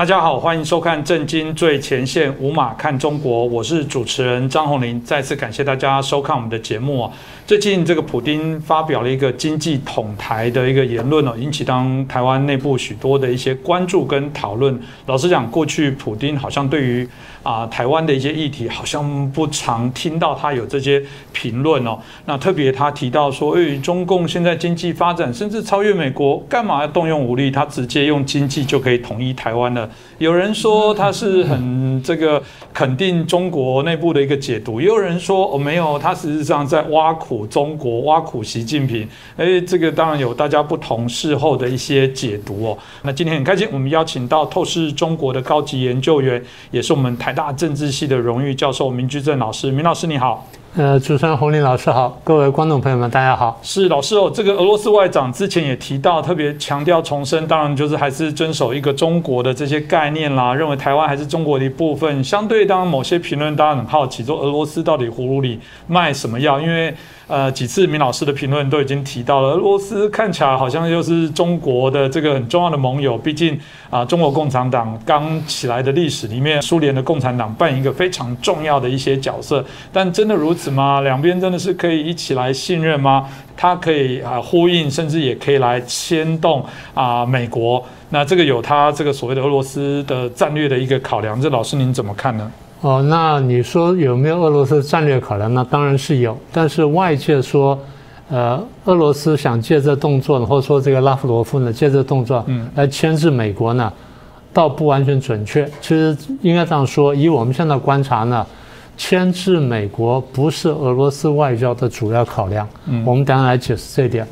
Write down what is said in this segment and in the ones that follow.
大家好，欢迎收看《震惊最前线》，无马看中国，我是主持人张宏林。再次感谢大家收看我们的节目啊。最近这个普丁发表了一个经济统台的一个言论哦，引起当台湾内部许多的一些关注跟讨论。老实讲，过去普丁好像对于啊台湾的一些议题，好像不常听到他有这些评论哦。那特别他提到说，哎，中共现在经济发展甚至超越美国，干嘛要动用武力？他直接用经济就可以统一台湾了。有人说他是很这个肯定中国内部的一个解读，也有人说哦没有，他实际上在挖苦中国，挖苦习近平。哎，这个当然有大家不同事后的一些解读哦。那今天很开心，我们邀请到透视中国的高级研究员，也是我们台大政治系的荣誉教授明居正老师。明老师你好。呃，主持人洪林老师好，各位观众朋友们，大家好。是老师哦，这个俄罗斯外长之前也提到，特别强调重申，当然就是还是遵守一个中国的这些概念啦，认为台湾还是中国的一部分。相对，当然某些评论大家很好奇，说俄罗斯到底葫芦里卖什么药？因为呃，几次明老师的评论都已经提到了，俄罗斯看起来好像又是中国的这个很重要的盟友。毕竟啊，中国共产党刚起来的历史里面，苏联的共产党扮演一个非常重要的一些角色。但真的如此吗？两边真的是可以一起来信任吗？它可以啊呼应，甚至也可以来牵动啊美国。那这个有它这个所谓的俄罗斯的战略的一个考量。这老师您怎么看呢？哦，那你说有没有俄罗斯战略考量？那当然是有，但是外界说，呃，俄罗斯想借这动作，或者说这个拉夫罗夫呢借这动作，嗯，来牵制美国呢，倒不完全准确。其实应该这样说，以我们现在观察呢，牵制美国不是俄罗斯外交的主要考量。嗯，我们等下来解释这一点。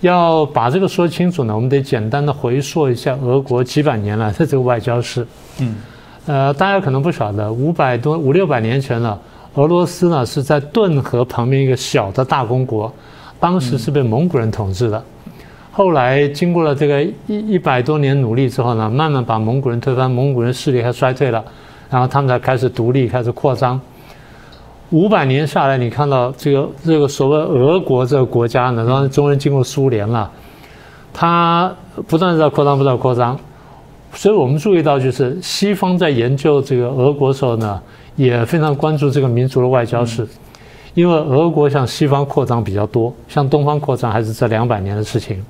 要把这个说清楚呢，我们得简单的回溯一下俄国几百年来的这个外交史。嗯。呃，大家可能不晓得，五百多五六百年前了，俄罗斯呢是在顿河旁边一个小的大公国，当时是被蒙古人统治的。后来经过了这个一一百多年努力之后呢，慢慢把蒙古人推翻，蒙古人势力还衰退了，然后他们才开始独立，开始扩张。五百年下来，你看到这个这个所谓俄国这个国家呢，然后终于经过苏联了，它不断在扩张，不断扩张。所以我们注意到，就是西方在研究这个俄国时候呢，也非常关注这个民族的外交史，因为俄国向西方扩张比较多，向东方扩张还是这两百年的事情。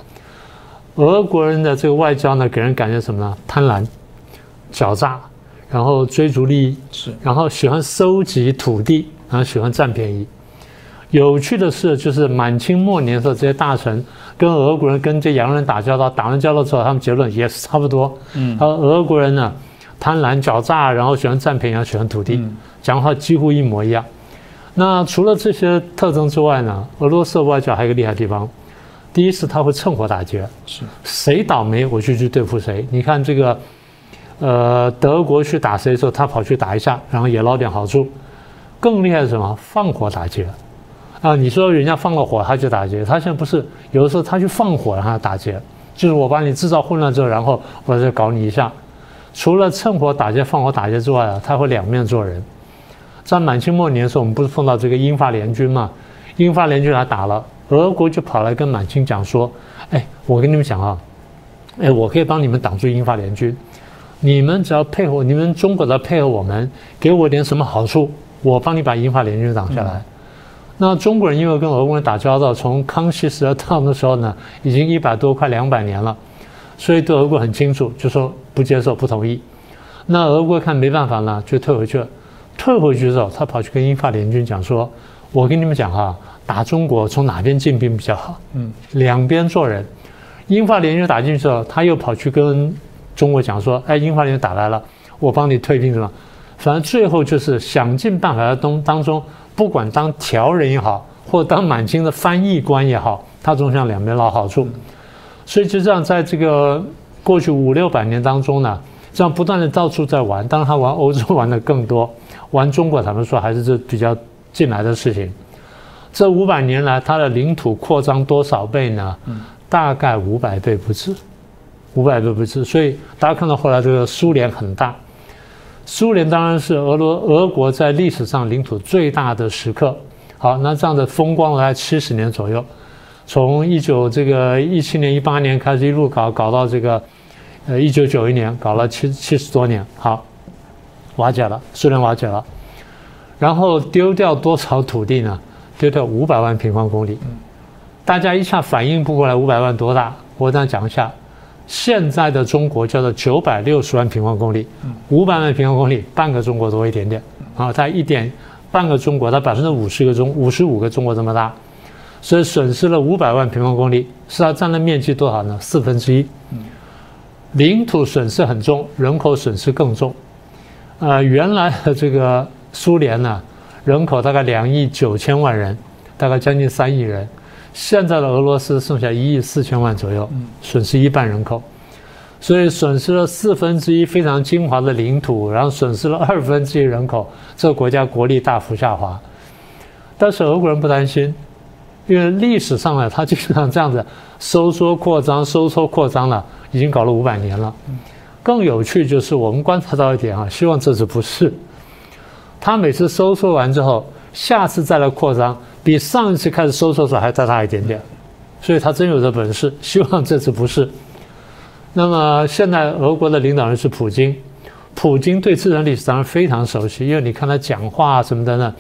俄国人的这个外交呢，给人感觉什么呢？贪婪、狡诈，然后追逐利益，是，然后喜欢收集土地，然后喜欢占便宜。有趣的是，就是满清末年的时候，这些大臣跟俄国人、跟这洋人打交道，打完交道之后，他们结论也是差不多。嗯，而俄国人呢，贪婪狡诈，然后喜欢占便宜，喜欢土地，讲话几乎一模一样。那除了这些特征之外呢，俄罗斯外交还有一个厉害地方，第一是他会趁火打劫，是谁倒霉我就去对付谁。你看这个，呃，德国去打谁的时候，他跑去打一下，然后也捞点好处。更厉害是什么？放火打劫。啊，你说人家放了火，他就打劫。他现在不是有的时候他去放火，然后打劫，就是我帮你制造混乱之后，然后我再搞你一下。除了趁火打劫、放火打劫之外啊，他会两面做人。在满清末年的时候，我们不是碰到这个英法联军嘛？英法联军来打了，俄国就跑来跟满清讲说：“哎，我跟你们讲啊，哎，我可以帮你们挡住英法联军，你们只要配合，你们中国的配合我们，给我点什么好处，我帮你把英法联军挡下来。”那中国人因为跟俄国人打交道，从康熙时代到那时候呢，已经一百多快两百年了，所以对俄国很清楚，就说不接受、不同意。那俄国看没办法了，就退回去了。退回去之后，他跑去跟英法联军讲说：“我跟你们讲哈，打中国从哪边进兵比较好？嗯，两边做人。”英法联军打进去之后，他又跑去跟中国讲说：“哎，英法联军打来了，我帮你退兵什么？反正最后就是想尽办法在东当中。”不管当条人也好，或当满清的翻译官也好，他总想两边捞好处。所以就这样，在这个过去五六百年当中呢，这样不断的到处在玩。当然，他玩欧洲玩的更多，玩中国，他们说还是这比较近来的事情。这五百年来，他的领土扩张多少倍呢？大概五百倍不止，五百倍不止。所以大家看到后来这个苏联很大。苏联当然是俄罗俄国在历史上领土最大的时刻。好，那这样的风光来七十年左右，从一九这个一七年一八年开始一路搞搞到这个呃，一九九一年搞了七七十多年，好，瓦解了，苏联瓦解了，然后丢掉多少土地呢？丢掉五百万平方公里。大家一下反应不过来，五百万多大？我这样讲一下，现在的中国叫做九百六十万平方公里，五百万平方公里，半个中国多一点点啊，它一点半个中国，它百分之五十个中五十五个中国这么大，所以损失了五百万平方公里，是它占的面积多少呢？四分之一。领土损失很重，人口损失更重。呃，原来的这个苏联呢，人口大概两亿九千万人，大概将近三亿人。现在的俄罗斯剩下一亿四千万左右，损失一半人口，所以损失了四分之一非常精华的领土，然后损失了二分之一人口，这个国家国力大幅下滑。但是俄国人不担心，因为历史上呢，他经常这样子收缩扩张、收缩扩张了。已经搞了五百年了，更有趣就是我们观察到一点啊，希望这次不是。他每次收缩完之后，下次再来扩张，比上一次开始收缩时候还再大一点点，所以他真有这本事。希望这次不是。那么现在俄国的领导人是普京，普京对自然历史当然非常熟悉，因为你看他讲话什么的呢，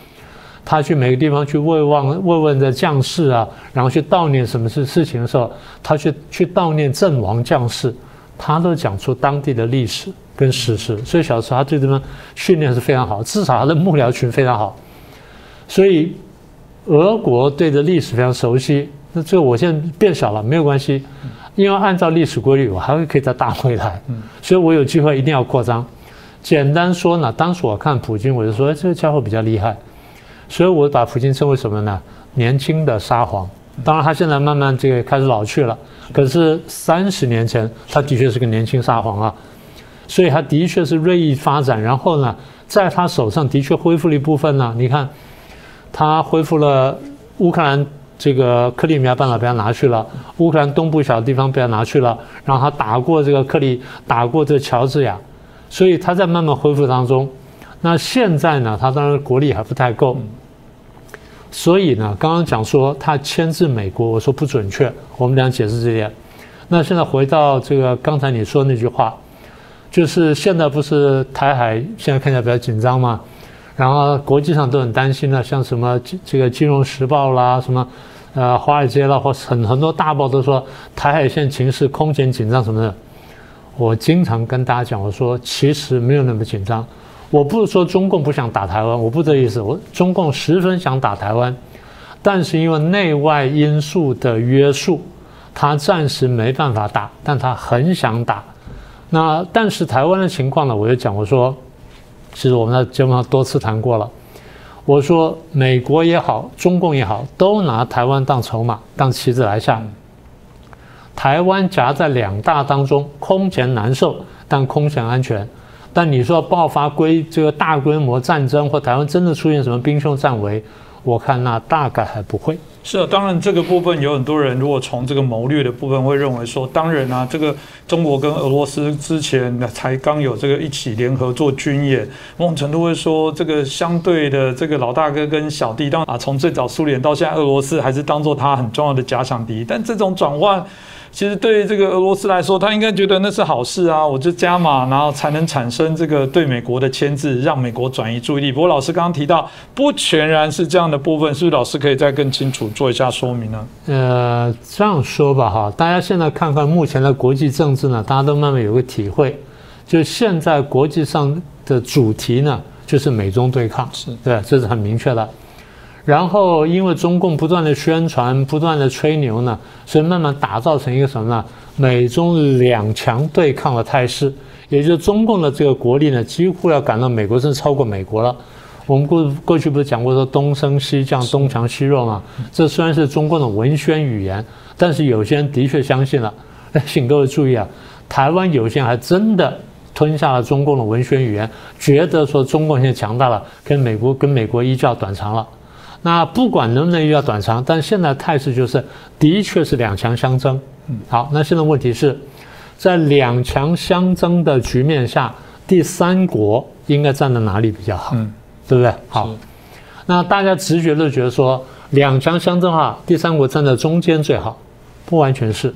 他去每个地方去慰望慰问的将士啊，然后去悼念什么事事情的时候，他去去悼念阵亡将士，他都讲出当地的历史跟史实。所以小时候他对这边训练是非常好，至少他的幕僚群非常好。所以俄国对的历史非常熟悉。那这个我现在变小了没有关系，因为按照历史规律，我还会可以再大回来。所以我有机会一定要扩张。简单说呢，当时我看普京，我就说这个家伙比较厉害。所以我把普京称为什么呢？年轻的沙皇。当然，他现在慢慢这个开始老去了。可是三十年前，他的确是个年轻沙皇啊。所以他的确是锐意发展。然后呢，在他手上的确恢复了一部分呢。你看，他恢复了乌克兰这个克里米亚半岛被他拿去了，乌克兰东部小地方被他拿去了。然后他打过这个克里，打过这个乔治亚，所以他在慢慢恢复当中。那现在呢？他当然国力还不太够，所以呢，刚刚讲说他牵制美国，我说不准确。我们俩解释这点。那现在回到这个刚才你说那句话，就是现在不是台海现在看起来比较紧张吗？然后国际上都很担心的，像什么这个《金融时报》啦，什么呃华尔街啦，或很很多大报都说台海现在情势空前紧张什么的。我经常跟大家讲，我说其实没有那么紧张。我不是说中共不想打台湾，我不这意思。我中共十分想打台湾，但是因为内外因素的约束，他暂时没办法打，但他很想打。那但是台湾的情况呢？我就讲，我说，其实我们在节目上多次谈过了。我说美国也好，中共也好，都拿台湾当筹码、当棋子来下。台湾夹在两大当中，空前难受，但空前安全。但你说爆发规这个大规模战争，或台湾真的出现什么兵凶战危，我看那大概还不会。是啊，当然这个部分有很多人，如果从这个谋略的部分会认为说，当然啊，这个中国跟俄罗斯之前才刚有这个一起联合做军演，某种程度会说这个相对的这个老大哥跟小弟，当啊从最早苏联到现在俄罗斯还是当做他很重要的假想敌，但这种转换。其实对这个俄罗斯来说，他应该觉得那是好事啊！我就加码，然后才能产生这个对美国的牵制，让美国转移注意力。不过老师刚刚提到，不全然是这样的部分，是不是老师可以再更清楚做一下说明呢？呃，这样说吧，哈，大家现在看看目前的国际政治呢，大家都慢慢有个体会，就现在国际上的主题呢，就是美中对抗，是对，这是很明确的。然后，因为中共不断的宣传、不断的吹牛呢，所以慢慢打造成一个什么呢？美中两强对抗的态势，也就是中共的这个国力呢，几乎要赶到美国，甚至超过美国了。我们过过去不是讲过说东升西降、东强西弱吗？这虽然是中共的文宣语言，但是有些人的确相信了。请各位注意啊，台湾有些人还真的吞下了中共的文宣语言，觉得说中共现在强大了，跟美国跟美国一较短长了。那不管能不能遇到短长，但现在态势就是，的确是两强相争。好，那现在问题是，在两强相争的局面下，第三国应该站在哪里比较好？嗯，对不对？好，那大家直觉的觉得说，两强相争的话，第三国站在中间最好，不完全是。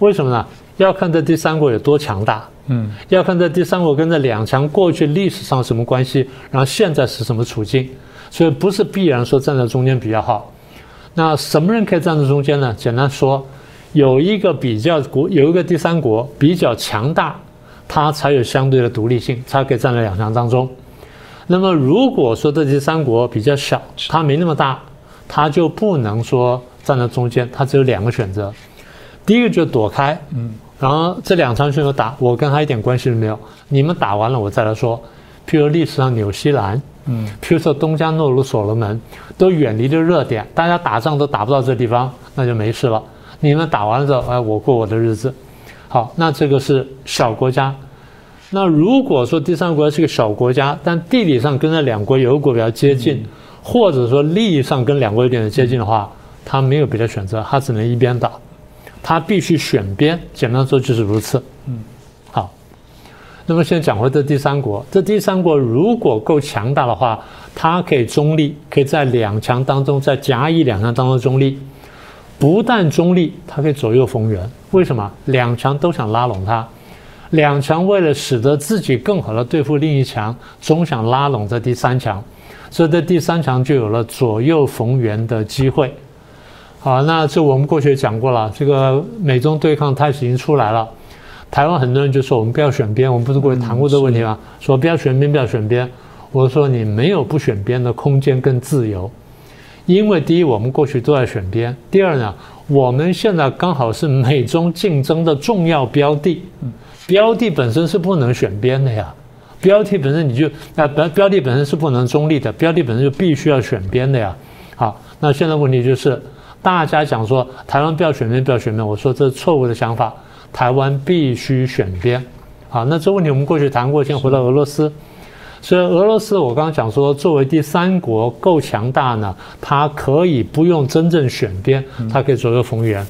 为什么呢？要看这第三国有多强大，嗯，要看这第三国跟这两强过去历史上什么关系，然后现在是什么处境，所以不是必然说站在中间比较好。那什么人可以站在中间呢？简单说，有一个比较国，有一个第三国比较强大，它才有相对的独立性，才可以站在两强当中。那么如果说这第三国比较小，它没那么大，它就不能说站在中间，它只有两个选择。第一个就躲开，嗯，然后这两场选手打，我跟他一点关系都没有。你们打完了，我再来说。譬如历史上纽西兰，嗯，譬如说东加诺鲁、所罗门，都远离了热点，大家打仗都打不到这地方，那就没事了。你们打完了之后，哎，我过我的日子。好，那这个是小国家。那如果说第三个国家是个小国家，但地理上跟这两国有一国比较接近，或者说利益上跟两国有点接近的话，他没有别的选择，他只能一边倒。他必须选边，简单说就是如此。嗯，好。那么现在讲回这第三国，这第三国如果够强大的话，它可以中立，可以在两强当中，在甲乙两强当中中立。不但中立，它可以左右逢源。为什么？两强都想拉拢它，两强为了使得自己更好的对付另一强，总想拉拢这第三强，所以这第三强就有了左右逢源的机会。好，那这我们过去也讲过了，这个美中对抗态势已经出来了。台湾很多人就说我们不要选边，我们不是过去谈过这个问题吗？说不要选边，不要选边。我说你没有不选边的空间跟自由，因为第一我们过去都在选边，第二呢，我们现在刚好是美中竞争的重要标的，标的本身是不能选边的呀，标的本身你就啊标标的本身是不能中立的，标的本身就必须要选边的呀。好，那现在问题就是。大家讲说台湾不要选边，不要选边，我说这是错误的想法。台湾必须选边。啊，那这问题我们过去谈过，先回到俄罗斯。所以俄罗斯，我刚刚讲说，作为第三国够强大呢，它可以不用真正选边，它可以左右逢源。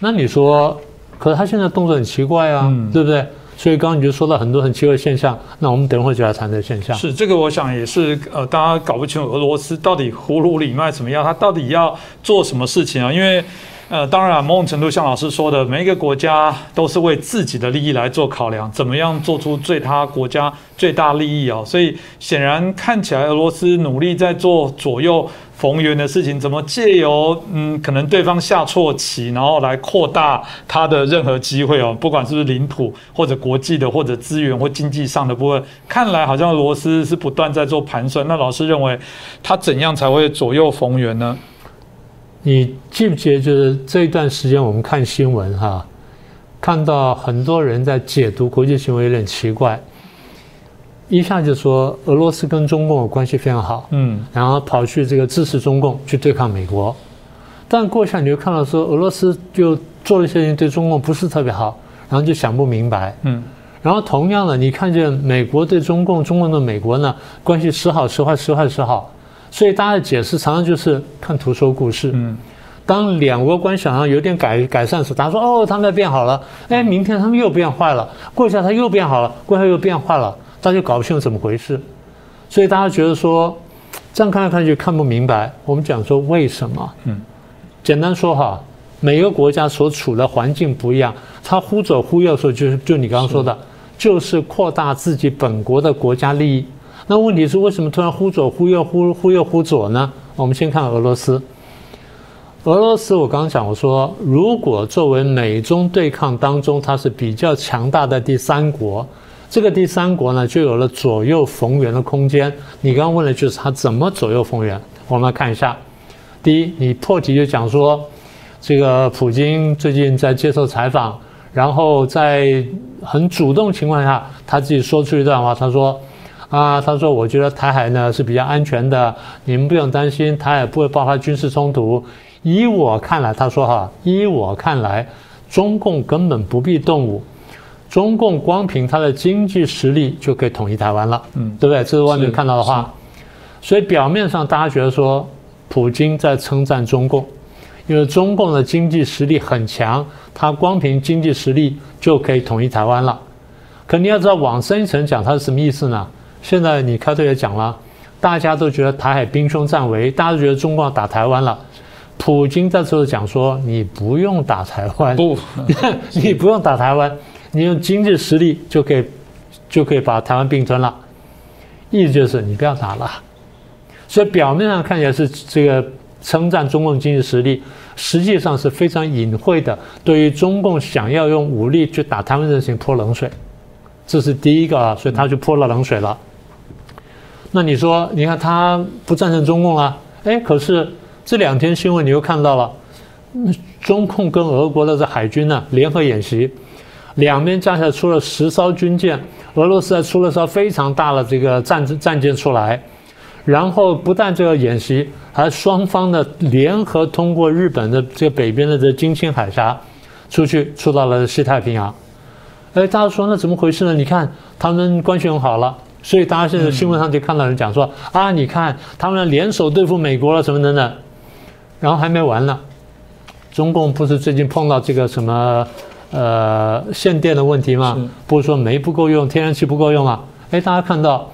那你说，可是他现在动作很奇怪啊，对不对？所以刚刚你就说到很多很奇怪的现象，那我们等会就来谈这个现象。是这个，我想也是呃，大家搞不清楚俄罗斯到底葫芦里卖什么药，他到底要做什么事情啊？因为呃，当然某种程度像老师说的，每一个国家都是为自己的利益来做考量，怎么样做出对他国家最大利益啊？所以显然看起来俄罗斯努力在做左右。逢源的事情怎么借由嗯，可能对方下错棋，然后来扩大他的任何机会哦，不管是不是领土或者国际的或者资源或经济上的部分，看来好像俄罗斯是不断在做盘算。那老师认为他怎样才会左右逢源呢？你记不记得就是这一段时间我们看新闻哈，看到很多人在解读国际新闻有点奇怪。一下就说俄罗斯跟中共的关系非常好，嗯，然后跑去这个支持中共去对抗美国，但过一下你就看到说俄罗斯就做了一些事情对中共不是特别好，然后就想不明白，嗯，然后同样的你看见美国对中共，中共对美国呢关系时好时坏时坏时好，所以大家的解释常常就是看图说故事，嗯，当两国关系好像有点改改善时，大家说哦他们变好了，哎明天他们又变坏了，过一下他又变好了，过一下又变坏了。大家就搞不清楚怎么回事，所以大家觉得说，这样看来看去看不明白。我们讲说为什么？嗯，简单说哈，每个国家所处的环境不一样，他忽左忽右的时候，就是就你刚刚说的，就是扩大自己本国的国家利益。那问题是为什么突然忽左忽右、忽忽右忽左呢？我们先看俄罗斯。俄罗斯，我刚刚讲我说，如果作为美中对抗当中，它是比较强大的第三国。这个第三国呢，就有了左右逢源的空间。你刚刚问的就是它怎么左右逢源？我们来看一下。第一，你破题就讲说，这个普京最近在接受采访，然后在很主动情况下，他自己说出一段话，他说：“啊，他说我觉得台海呢是比较安全的，你们不用担心，台海不会爆发军事冲突。依我看来，他说哈，依我看来，中共根本不必动武。”中共光凭它的经济实力就可以统一台湾了，嗯，对不对？这是外面看到的话，所以表面上大家觉得说，普京在称赞中共，因为中共的经济实力很强，他光凭经济实力就可以统一台湾了。可你要知道，往深一层讲，它是什么意思呢？现在你开头也讲了，大家都觉得台海兵凶战危，大家都觉得中共要打台湾了，普京在这候讲说，你不用打台湾，不，你不用打台湾，你用经济实力就可以就可以把台湾并吞了，意思就是你不要打了。所以表面上看起来是这个称赞中共经济实力，实际上是非常隐晦的，对于中共想要用武力去打台湾这事情泼冷水，这是第一个啊，所以他就泼了冷水了。那你说，你看他不赞成中共了，哎，可是这两天新闻你又看到了，中共跟俄国的这海军呢联合演习，两边加起来出了十艘军舰，俄罗斯还出了艘非常大的这个战战舰出来。然后不但这个演习，还双方的联合通过日本的这个北边的这金青海峡，出去出到了西太平洋。哎，大家说那怎么回事呢？你看他们关系很好了，所以大家现在新闻上就看到人讲说啊，你看他们联手对付美国了什么等等。然后还没完呢，中共不是最近碰到这个什么呃限电的问题吗？不是说煤不够用，天然气不够用吗？哎，大家看到。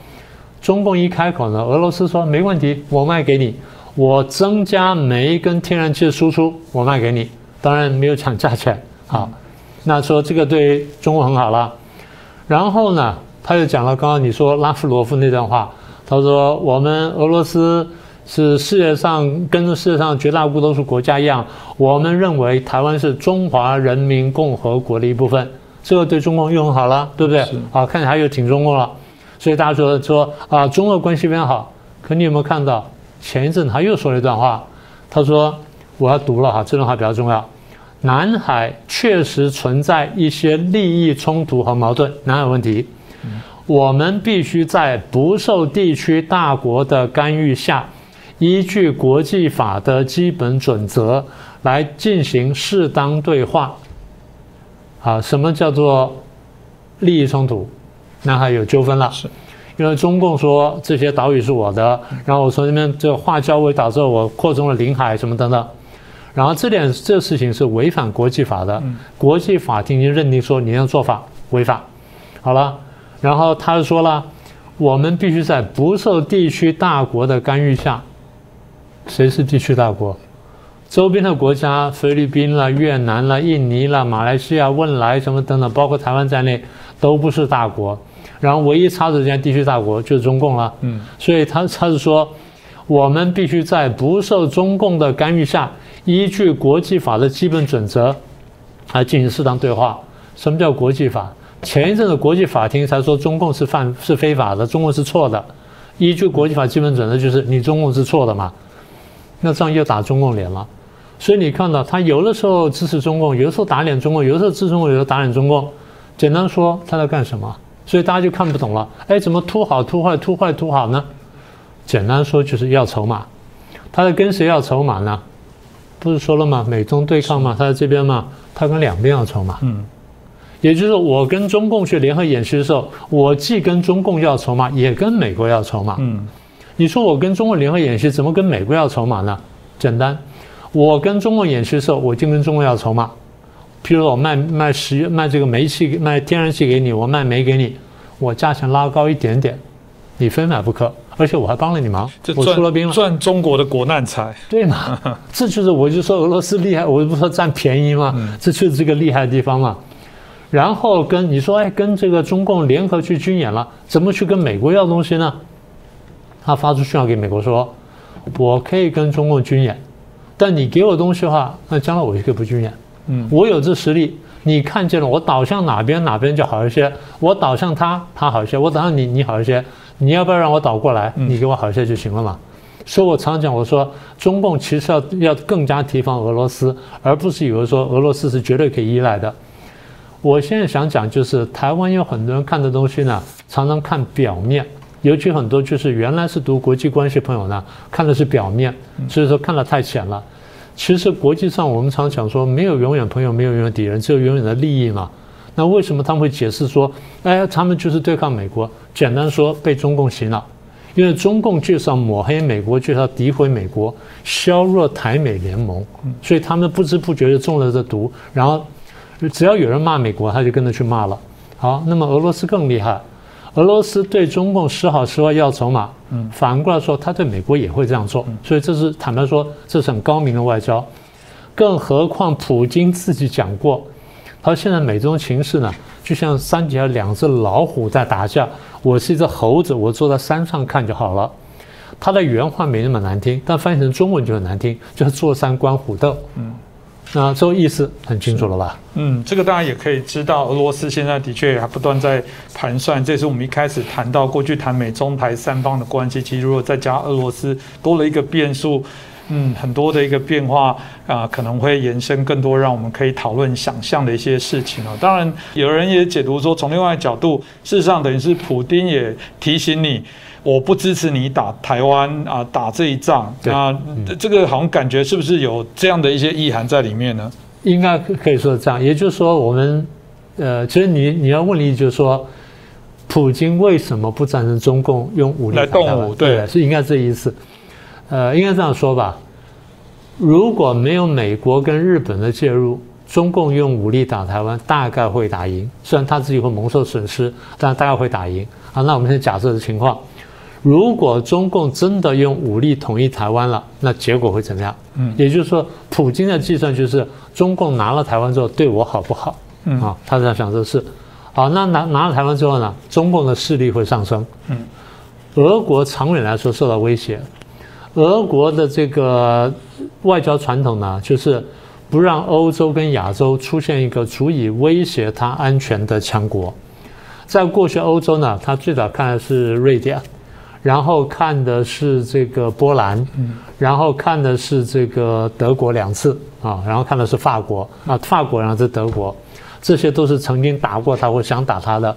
中共一开口呢，俄罗斯说没问题，我卖给你，我增加煤跟天然气的输出，我卖给你，当然没有抢价钱。好，那说这个对中国很好了。然后呢，他又讲了刚刚你说拉夫罗夫那段话，他说我们俄罗斯是世界上跟世界上绝大多数国家一样，我们认为台湾是中华人民共和国的一部分，这个对中共又很好了，对不对？啊，看起来又挺中共了。所以大家说说啊，中俄关系非常好。可你有没有看到前一阵他又说了一段话？他说：“我要读了哈，这段话比较重要。南海确实存在一些利益冲突和矛盾，南海问题，我们必须在不受地区大国的干预下，依据国际法的基本准则来进行适当对话。啊，什么叫做利益冲突？”那还有纠纷了，是，因为中共说这些岛屿是我的，然后我从那边这个化交为导致我扩充了领海什么等等，然后这点这事情是违反国际法的，国际法庭已经认定说你的做法违法，好了，然后他就说了，我们必须在不受地区大国的干预下，谁是地区大国？周边的国家，菲律宾啦、越南啦、印尼啦、马来西亚、汶莱什么等等，包括台湾在内，都不是大国。然后唯一插着这样地区大国就是中共了。嗯，所以他他是说，我们必须在不受中共的干预下，依据国际法的基本准则，来进行适当对话。什么叫国际法？前一阵子国际法庭才说中共是犯是非法的，中共是错的。依据国际法基本准则，就是你中共是错的嘛？那这样又打中共脸了。所以你看到他有的时候支持中共，有的时候打脸中共，有的时候支持中共，有的时候打脸中共。简单说，他在干什么？所以大家就看不懂了，哎，怎么突好突坏，突坏突好呢？简单说就是要筹码，他在跟谁要筹码呢？不是说了吗？美中对抗嘛，他在这边嘛，他跟两边要筹码。嗯，也就是，我跟中共去联合演习的时候，我既跟中共要筹码，也跟美国要筹码。嗯，你说我跟中共联合演习，怎么跟美国要筹码呢？简单，我跟中共演习的时候，我就跟中共要筹码。譬如我卖卖石油卖这个煤气卖天然气给你，我卖煤给你，我价钱拉高一点点，你非买不可，而且我还帮了你忙，我出了兵了，赚中国的国难财，对嘛？这就是我就说俄罗斯厉害，我不说占便宜吗？这就是这个厉害的地方嘛。然后跟你说，哎，跟这个中共联合去军演了，怎么去跟美国要东西呢？他发出讯号给美国说，我可以跟中共军演，但你给我东西的话，那将来我就可以不军演。嗯，我有这实力，你看见了，我倒向哪边哪边就好一些，我倒向他，他好一些，我倒向你，你好一些，你要不要让我倒过来？你给我好一些就行了嘛。所以我常讲，我说中共其实要要更加提防俄罗斯，而不是以为说俄罗斯是绝对可以依赖的。我现在想讲就是台湾有很多人看的东西呢，常常看表面，尤其很多就是原来是读国际关系朋友呢，看的是表面，所以说看得太浅了。其实国际上，我们常讲说，没有永远朋友，没有永远敌人，只有永远的利益嘛。那为什么他们会解释说，哎，他们就是对抗美国？简单说，被中共洗脑，因为中共就是要抹黑美国，就是要诋毁美国，削弱台美联盟，所以他们不知不觉就中了这毒。然后，只要有人骂美国，他就跟着去骂了。好，那么俄罗斯更厉害，俄罗斯对中共时好时坏要筹码，嗯，反过来说，他对美国也会这样做，所以这是坦白说，这是很高明的外交。更何况普京自己讲过，他说现在美中情势呢，就像山底下两只老虎在打架，我是一只猴子，我坐在山上看就好了。他的原话没那么难听，但翻译成中文就很难听，就是坐山观虎斗。嗯。那这个意思很清楚了吧？嗯，这个大家也可以知道，俄罗斯现在的确还不断在盘算。这是我们一开始谈到过去谈美中台三方的关系，其实如果再加俄罗斯多了一个变数，嗯，很多的一个变化啊，可能会延伸更多让我们可以讨论想象的一些事情啊。当然，有人也解读说，从另外角度，事实上等于是普丁也提醒你。我不支持你打台湾啊，打这一仗啊，这个好像感觉是不是有这样的一些意涵在里面呢？应该可以说这样，也就是说，我们呃，其实你你要问的就是说，普京为什么不赞成中共用武力来动武？对，是应该这意思。呃，应该这样说吧，如果没有美国跟日本的介入，中共用武力打台湾大概会打赢，虽然他自己会蒙受损失，但大概会打赢啊。那我们先假设的情况。如果中共真的用武力统一台湾了，那结果会怎么样？嗯，也就是说，普京的计算就是中共拿了台湾之后对我好不好？嗯啊，他在想这事。好，那拿拿了台湾之后呢，中共的势力会上升。嗯，俄国长远来说受到威胁。俄国的这个外交传统呢，就是不让欧洲跟亚洲出现一个足以威胁他安全的强国。在过去欧洲呢，他最早看的是瑞典。然后看的是这个波兰，然后看的是这个德国两次啊，然后看的是法国啊，法国然后是德国，这些都是曾经打过他或想打他的。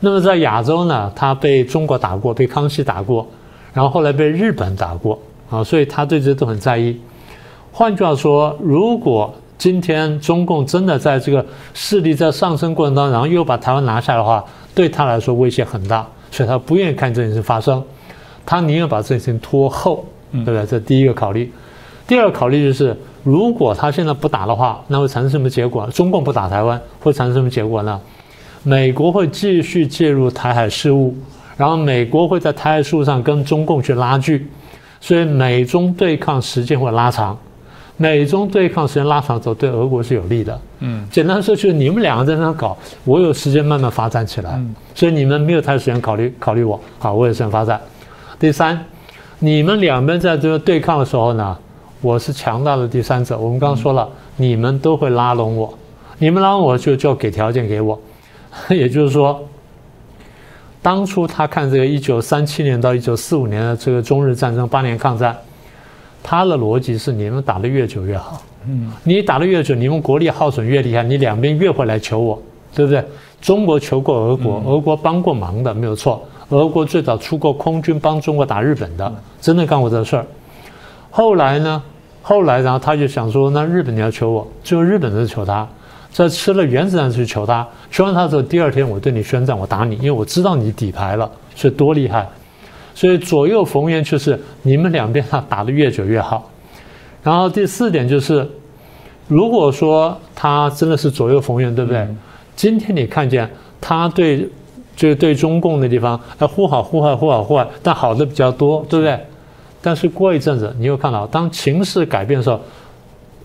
那么在亚洲呢，他被中国打过，被康熙打过，然后后来被日本打过啊，所以他对这都很在意。换句话说，如果今天中共真的在这个势力在上升过程当中，然后又把台湾拿下的话，对他来说威胁很大。所以他不愿意看这件事发生，他宁愿把这件事情拖后，对不对？这第一个考虑。第二个考虑就是，如果他现在不打的话，那会产生什么结果？中共不打台湾会产生什么结果呢？美国会继续介入台海事务，然后美国会在台海事务上跟中共去拉锯，所以美中对抗时间会拉长。美中对抗时间拉长走，对俄国是有利的。嗯，简单说就是你们两个在那搞，我有时间慢慢发展起来。嗯，所以你们没有太多时间考虑考虑我，好，我有时间发展。第三，你们两边在这个对抗的时候呢，我是强大的第三者。我们刚刚说了，你们都会拉拢我，你们拉拢我就就要给条件给我。也就是说，当初他看这个一九三七年到一九四五年的这个中日战争八年抗战。他的逻辑是：你们打得越久越好。嗯，你打得越久，你们国力耗损越厉害，你两边越会来求我，对不对？中国求过俄国，俄国帮过忙的，没有错。俄国最早出过空军帮中国打日本的，真的干过这事儿。后来呢？后来，然后他就想说：那日本你要求我，最后日本人求他，在吃了原子弹去求他，求完他之后，第二天我对你宣战，我打你，因为我知道你底牌了，所以多厉害。所以左右逢源就是你们两边啊打得越久越好，然后第四点就是，如果说他真的是左右逢源，对不对？今天你看见他对，就是对中共的地方，哎，呼好呼坏，呼好忽坏，但好的比较多，对不对？但是过一阵子，你又看到当情势改变的时候，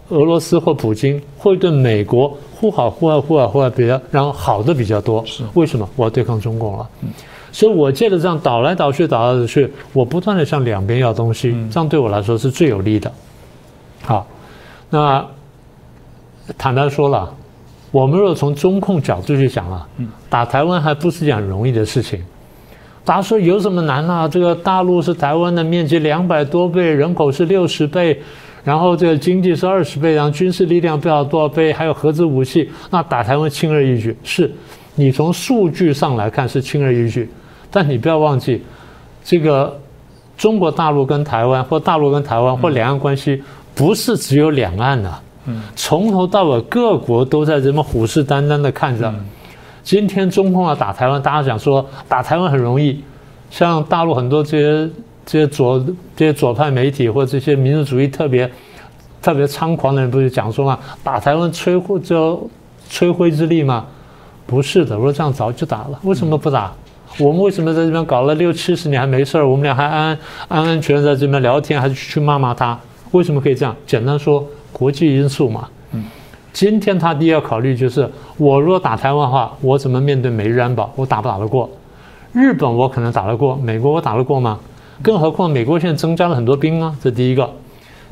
俄罗斯或普京会对美国忽好忽坏，忽好忽坏比较，然后好的比较多。是为什么？我要对抗中共了。所以，我借着这样倒来倒去，倒来倒去，我不断的向两边要东西，这样对我来说是最有利的。好，那坦白说了，我们若从中控角度去想啊，打台湾还不是件很容易的事情。大家说有什么难啊？这个大陆是台湾的面积两百多倍，人口是六十倍，然后这个经济是二十倍，然后军事力量不知道多少倍，还有核子武器，那打台湾轻而易举。是你从数据上来看是轻而易举。但你不要忘记，这个中国大陆跟台湾，或大陆跟台湾，或两岸关系，不是只有两岸的。嗯，从头到尾，各国都在这么虎视眈眈的看着。今天中共要打台湾，大家讲说打台湾很容易，像大陆很多这些这些左这些左派媒体或这些民族主义特别特别猖狂的人，不是讲说嘛，打台湾摧毁就吹灰之力吗？不是的，我说这样早就打了，为什么不打？我们为什么在这边搞了六七十年还没事儿？我们俩还安安安全在这边聊天，还是去骂骂他？为什么可以这样？简单说，国际因素嘛。嗯，今天他第一要考虑就是，我如果打台湾的话，我怎么面对美日安保？我打不打得过？日本我可能打得过，美国我打得过吗？更何况美国现在增加了很多兵啊，这第一个。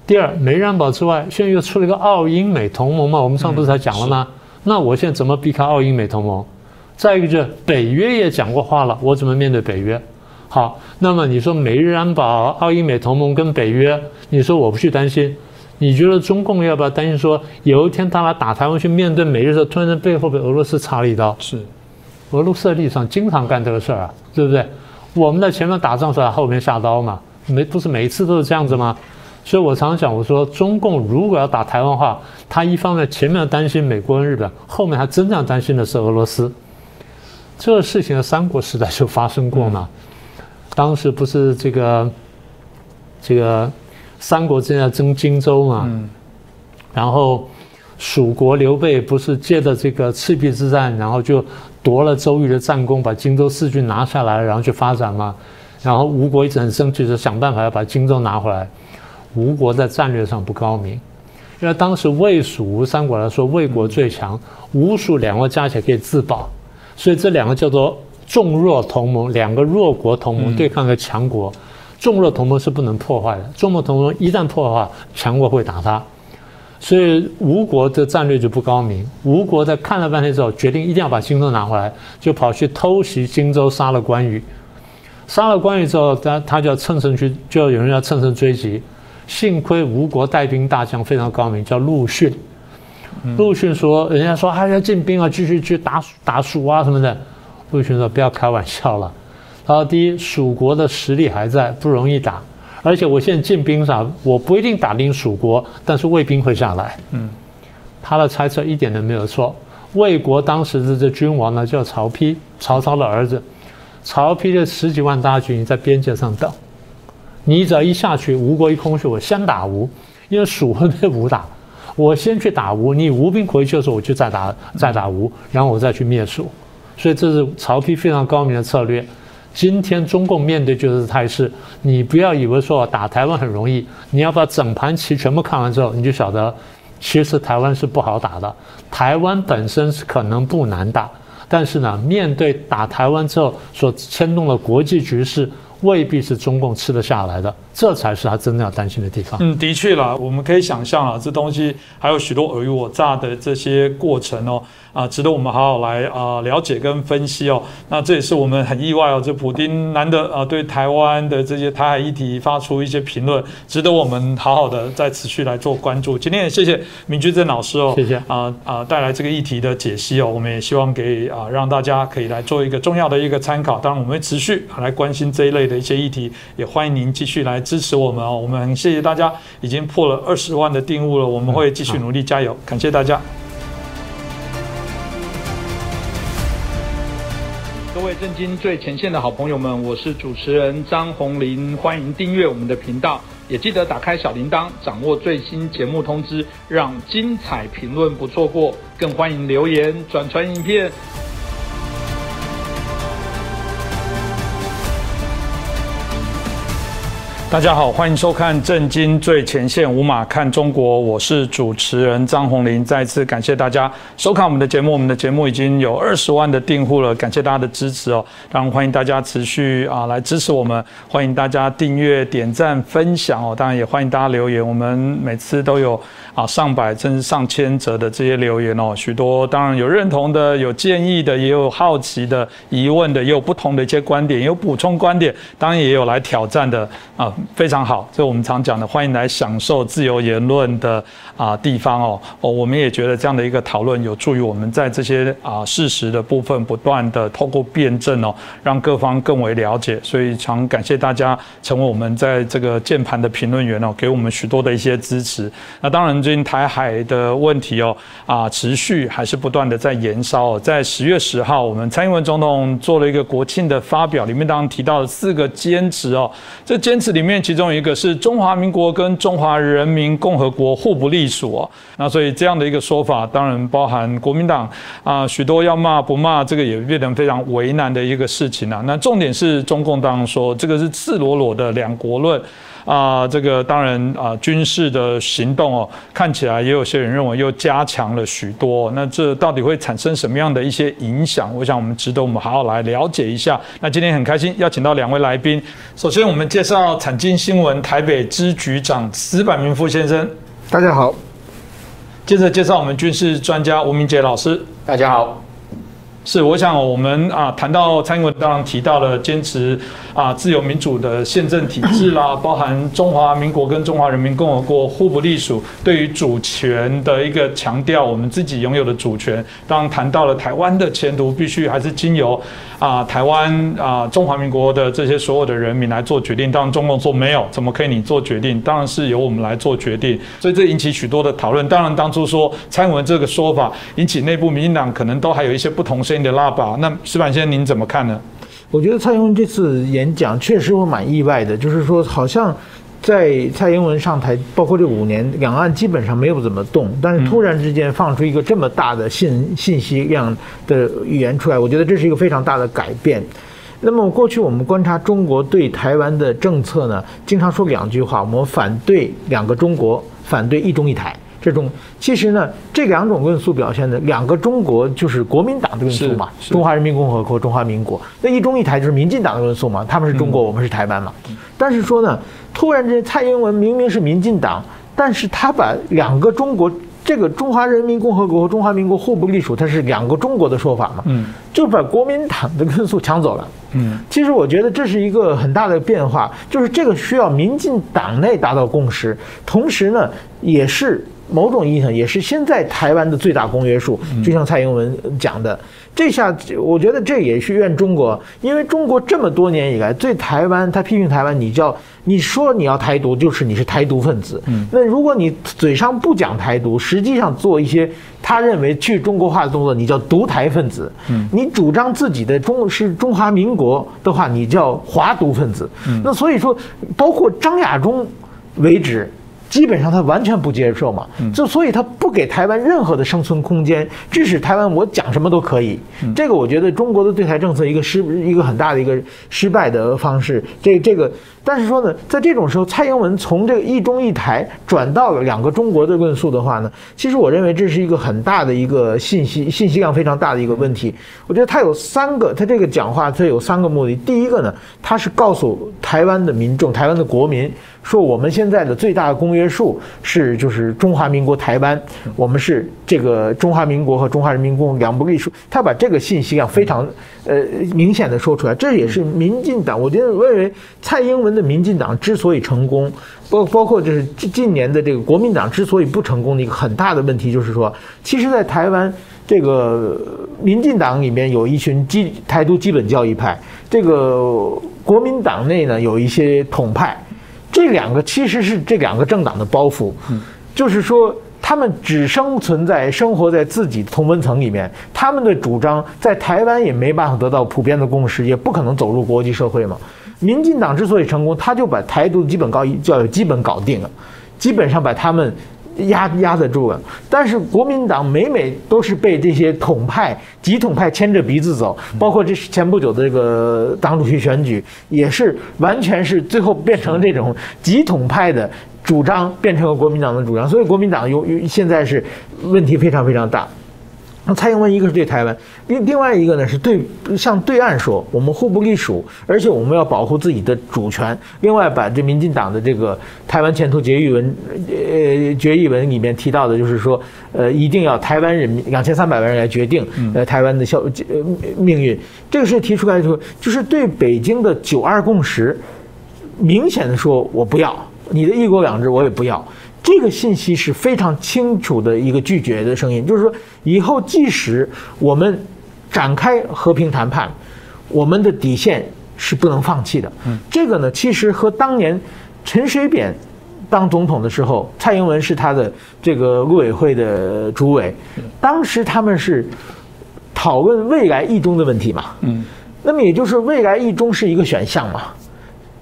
第二，美日安保之外，现在又出了一个澳英美同盟嘛，我们上不是才讲了吗？那我现在怎么避开澳英美同盟？再一个就是北约也讲过话了，我怎么面对北约？好，那么你说美日安保、澳英美同盟跟北约，你说我不去担心，你觉得中共要不要担心？说有一天他来打台湾去面对美日的时候，突然背后被俄罗斯插了一刀？是，俄罗斯的立场经常干这个事儿啊，对不对？我们在前面打仗时候，后面下刀嘛，没不是每一次都是这样子吗？所以我常常讲，我说中共如果要打台湾话，他一方面前面担心美国跟日本，后面他真正担心的是俄罗斯。这个事情在三国时代就发生过嘛？当时不是这个这个三国正在争荆州嘛？然后蜀国刘备不是借着这个赤壁之战，然后就夺了周瑜的战功，把荆州四郡拿下来，然后去发展嘛？然后吴国一直很生气，就想办法要把荆州拿回来。吴国在战略上不高明，因为当时魏蜀吴三国来说，魏国最强，吴蜀两国加起来可以自保。所以这两个叫做重弱同盟，两个弱国同盟对抗一个强国，重弱同盟是不能破坏的。重弱同盟一旦破坏，强国会打他。所以吴国的战略就不高明。吴国在看了半天之后，决定一定要把荆州拿回来，就跑去偷袭荆州，杀了关羽。杀了关羽之后，他他就要乘胜去，就要有人要乘胜追击。幸亏吴国带兵大将非常高明，叫陆逊。陆逊说：“人家说还要进兵啊，继续去打打蜀啊什么的。”陆逊说：“不要开玩笑了。”他说：“第一，蜀国的实力还在，不容易打。而且我现在进兵啥，我不一定打赢蜀国，但是魏兵会下来。”嗯，他的猜测一点都没有错。魏国当时的这君王呢，叫曹丕，曹操的儿子。曹丕的十几万大军在边界上等，你只要一下去，吴国一空虚，我先打吴，因为蜀会被吴打。我先去打吴，你吴兵回去的时候，我就再打再打吴，然后我再去灭蜀。所以这是曹丕非常高明的策略。今天中共面对就是态势，你不要以为说打台湾很容易，你要把整盘棋全部看完之后，你就晓得，其实台湾是不好打的。台湾本身是可能不难打，但是呢，面对打台湾之后所牵动的国际局势。未必是中共吃得下来的，这才是他真正要担心的地方。嗯，的确啦，我们可以想象啊，这东西还有许多尔虞我诈的这些过程哦。啊，值得我们好好来啊了解跟分析哦。那这也是我们很意外哦，这普丁难得啊对台湾的这些台海议题发出一些评论，值得我们好好的再持续来做关注。今天也谢谢明居正老师哦，谢谢啊啊带来这个议题的解析哦。我们也希望给啊让大家可以来做一个重要的一个参考。当然，我们会持续来关心这一类的一些议题，也欢迎您继续来支持我们哦。我们谢谢大家，已经破了二十万的订户了，我们会继续努力加油，感谢大家。各位震惊最前线的好朋友们，我是主持人张宏林，欢迎订阅我们的频道，也记得打开小铃铛，掌握最新节目通知，让精彩评论不错过，更欢迎留言转传影片。大家好，欢迎收看《震惊最前线》，无马看中国，我是主持人张宏林。再次感谢大家收看我们的节目，我们的节目已经有二十万的订户了，感谢大家的支持哦。当然欢迎大家持续啊来支持我们，欢迎大家订阅、点赞、分享哦。当然也欢迎大家留言，我们每次都有啊上百甚至上千则的这些留言哦，许多当然有认同的、有建议的，也有好奇的、疑问的，也有不同的一些观点，有补充观点，当然也有来挑战的啊。非常好，这我们常讲的，欢迎来享受自由言论的啊地方哦哦，我们也觉得这样的一个讨论有助于我们在这些啊事实的部分不断的透过辩证哦，让各方更为了解。所以常感谢大家成为我们在这个键盘的评论员哦，给我们许多的一些支持。那当然，最近台海的问题哦啊持续还是不断的在延烧。在十月十号，我们蔡英文总统做了一个国庆的发表，里面当然提到了四个坚持哦，这坚持里面。面其中一个是中华民国跟中华人民共和国互不隶属。那所以这样的一个说法，当然包含国民党啊，许多要骂不骂，这个也变成非常为难的一个事情啊。那重点是中共当然说这个是赤裸裸的两国论。啊，这个当然啊，军事的行动哦，看起来也有些人认为又加强了许多。那这到底会产生什么样的一些影响？我想我们值得我们好好来了解一下。那今天很开心邀请到两位来宾。首先我们介绍产经新闻台北支局长石柏明夫先生，大家好。接着介绍我们军事专家吴明杰老师，大家好。是，我想我们啊谈到蔡英文，当然提到了坚持啊自由民主的宪政体制啦，包含中华民国跟中华人民共和国互不隶属，对于主权的一个强调，我们自己拥有的主权。当然谈到了台湾的前途，必须还是经由啊台湾啊中华民国的这些所有的人民来做决定。当然中共说没有，怎么可以你做决定？当然是由我们来做决定。所以这引起许多的讨论。当然当初说蔡英文这个说法，引起内部民进党可能都还有一些不同。新的拉把，那石板先生您怎么看呢？我觉得蔡英文这次演讲确实我蛮意外的，就是说好像在蔡英文上台，包括这五年，两岸基本上没有怎么动，但是突然之间放出一个这么大的信信息量的语言出来，我觉得这是一个非常大的改变。那么过去我们观察中国对台湾的政策呢，经常说两句话：我们反对两个中国，反对一中一台。这种其实呢，这两种论述表现的两个中国就是国民党的论述嘛，中华人民共和国、中华民国。那一中一台就是民进党的论述嘛，他们是中国，我们是台湾嘛。但是说呢，突然之间蔡英文明明是民进党，但是他把两个中国这个中华人民共和国和中华民国互不隶属，它是两个中国的说法嘛，嗯，就把国民党的论述抢走了。嗯，其实我觉得这是一个很大的变化，就是这个需要民进党内达到共识，同时呢，也是。某种意义上也是现在台湾的最大公约数，就像蔡英文讲的，这下我觉得这也是怨中国，因为中国这么多年以来对台湾，他批评台湾，你叫你说你要台独，就是你是台独分子。那如果你嘴上不讲台独，实际上做一些他认为去中国化的动作，你叫独台分子。你主张自己的中是中华民国的话，你叫华独分子。那所以说，包括张亚中为止。基本上他完全不接受嘛，就所以他不给台湾任何的生存空间，致使台湾我讲什么都可以。这个我觉得中国的对台政策一个失一个很大的一个失败的方式。这这个，但是说呢，在这种时候，蔡英文从这个一中一台转到了两个中国的论述的话呢，其实我认为这是一个很大的一个信息信息量非常大的一个问题。我觉得他有三个，他这个讲话他有三个目的。第一个呢，他是告诉台湾的民众、台湾的国民。说我们现在的最大公约数是就是中华民国台湾，我们是这个中华民国和中华人民共两不隶属。他把这个信息量非常呃明显的说出来，这也是民进党。我觉得认为蔡英文的民进党之所以成功，包包括就是近近年的这个国民党之所以不成功的一个很大的问题，就是说，其实，在台湾这个民进党里面有一群基台独基本教义派，这个国民党内呢有一些统派。这两个其实是这两个政党的包袱，就是说他们只生存在生活在自己的同温层里面，他们的主张在台湾也没办法得到普遍的共识，也不可能走入国际社会嘛。民进党之所以成功，他就把台独的基本高一教育基本搞定了，基本上把他们。压压得住了，但是国民党每每都是被这些统派、极统派牵着鼻子走，包括这是前不久的这个党主席选举，也是完全是最后变成这种极统派的主张变成了国民党的主张，所以国民党有现在是问题非常非常大。那蔡英文一个是对台湾，另另外一个呢是对向对岸说我们互不隶属，而且我们要保护自己的主权。另外把这民进党的这个台湾前途决议文，呃决议文里面提到的就是说，呃一定要台湾人民两千三百万人来决定呃台湾的消呃命运。这个是提出来之后，就是对北京的九二共识，明显的说我不要你的一国两制，我也不要。这个信息是非常清楚的一个拒绝的声音，就是说，以后即使我们展开和平谈判，我们的底线是不能放弃的。嗯，这个呢，其实和当年陈水扁当总统的时候，蔡英文是他的这个陆委会的主委，当时他们是讨论未来一中的问题嘛。嗯，那么也就是未来一中是一个选项嘛。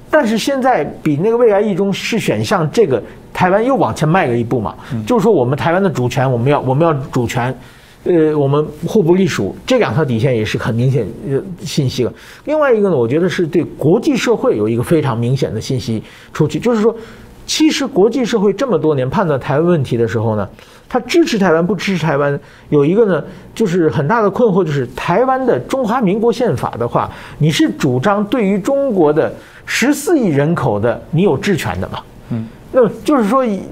但是现在比那个未来一中是选项，这个台湾又往前迈了一步嘛，就是说我们台湾的主权，我们要我们要主权。呃，我们互不隶属，这两条底线也是很明显呃信息了。另外一个呢，我觉得是对国际社会有一个非常明显的信息出去，就是说，其实国际社会这么多年判断台湾问题的时候呢，他支持台湾不支持台湾，有一个呢就是很大的困惑，就是台湾的中华民国宪法的话，你是主张对于中国的十四亿人口的你有治权的嘛？嗯。那么就是说，你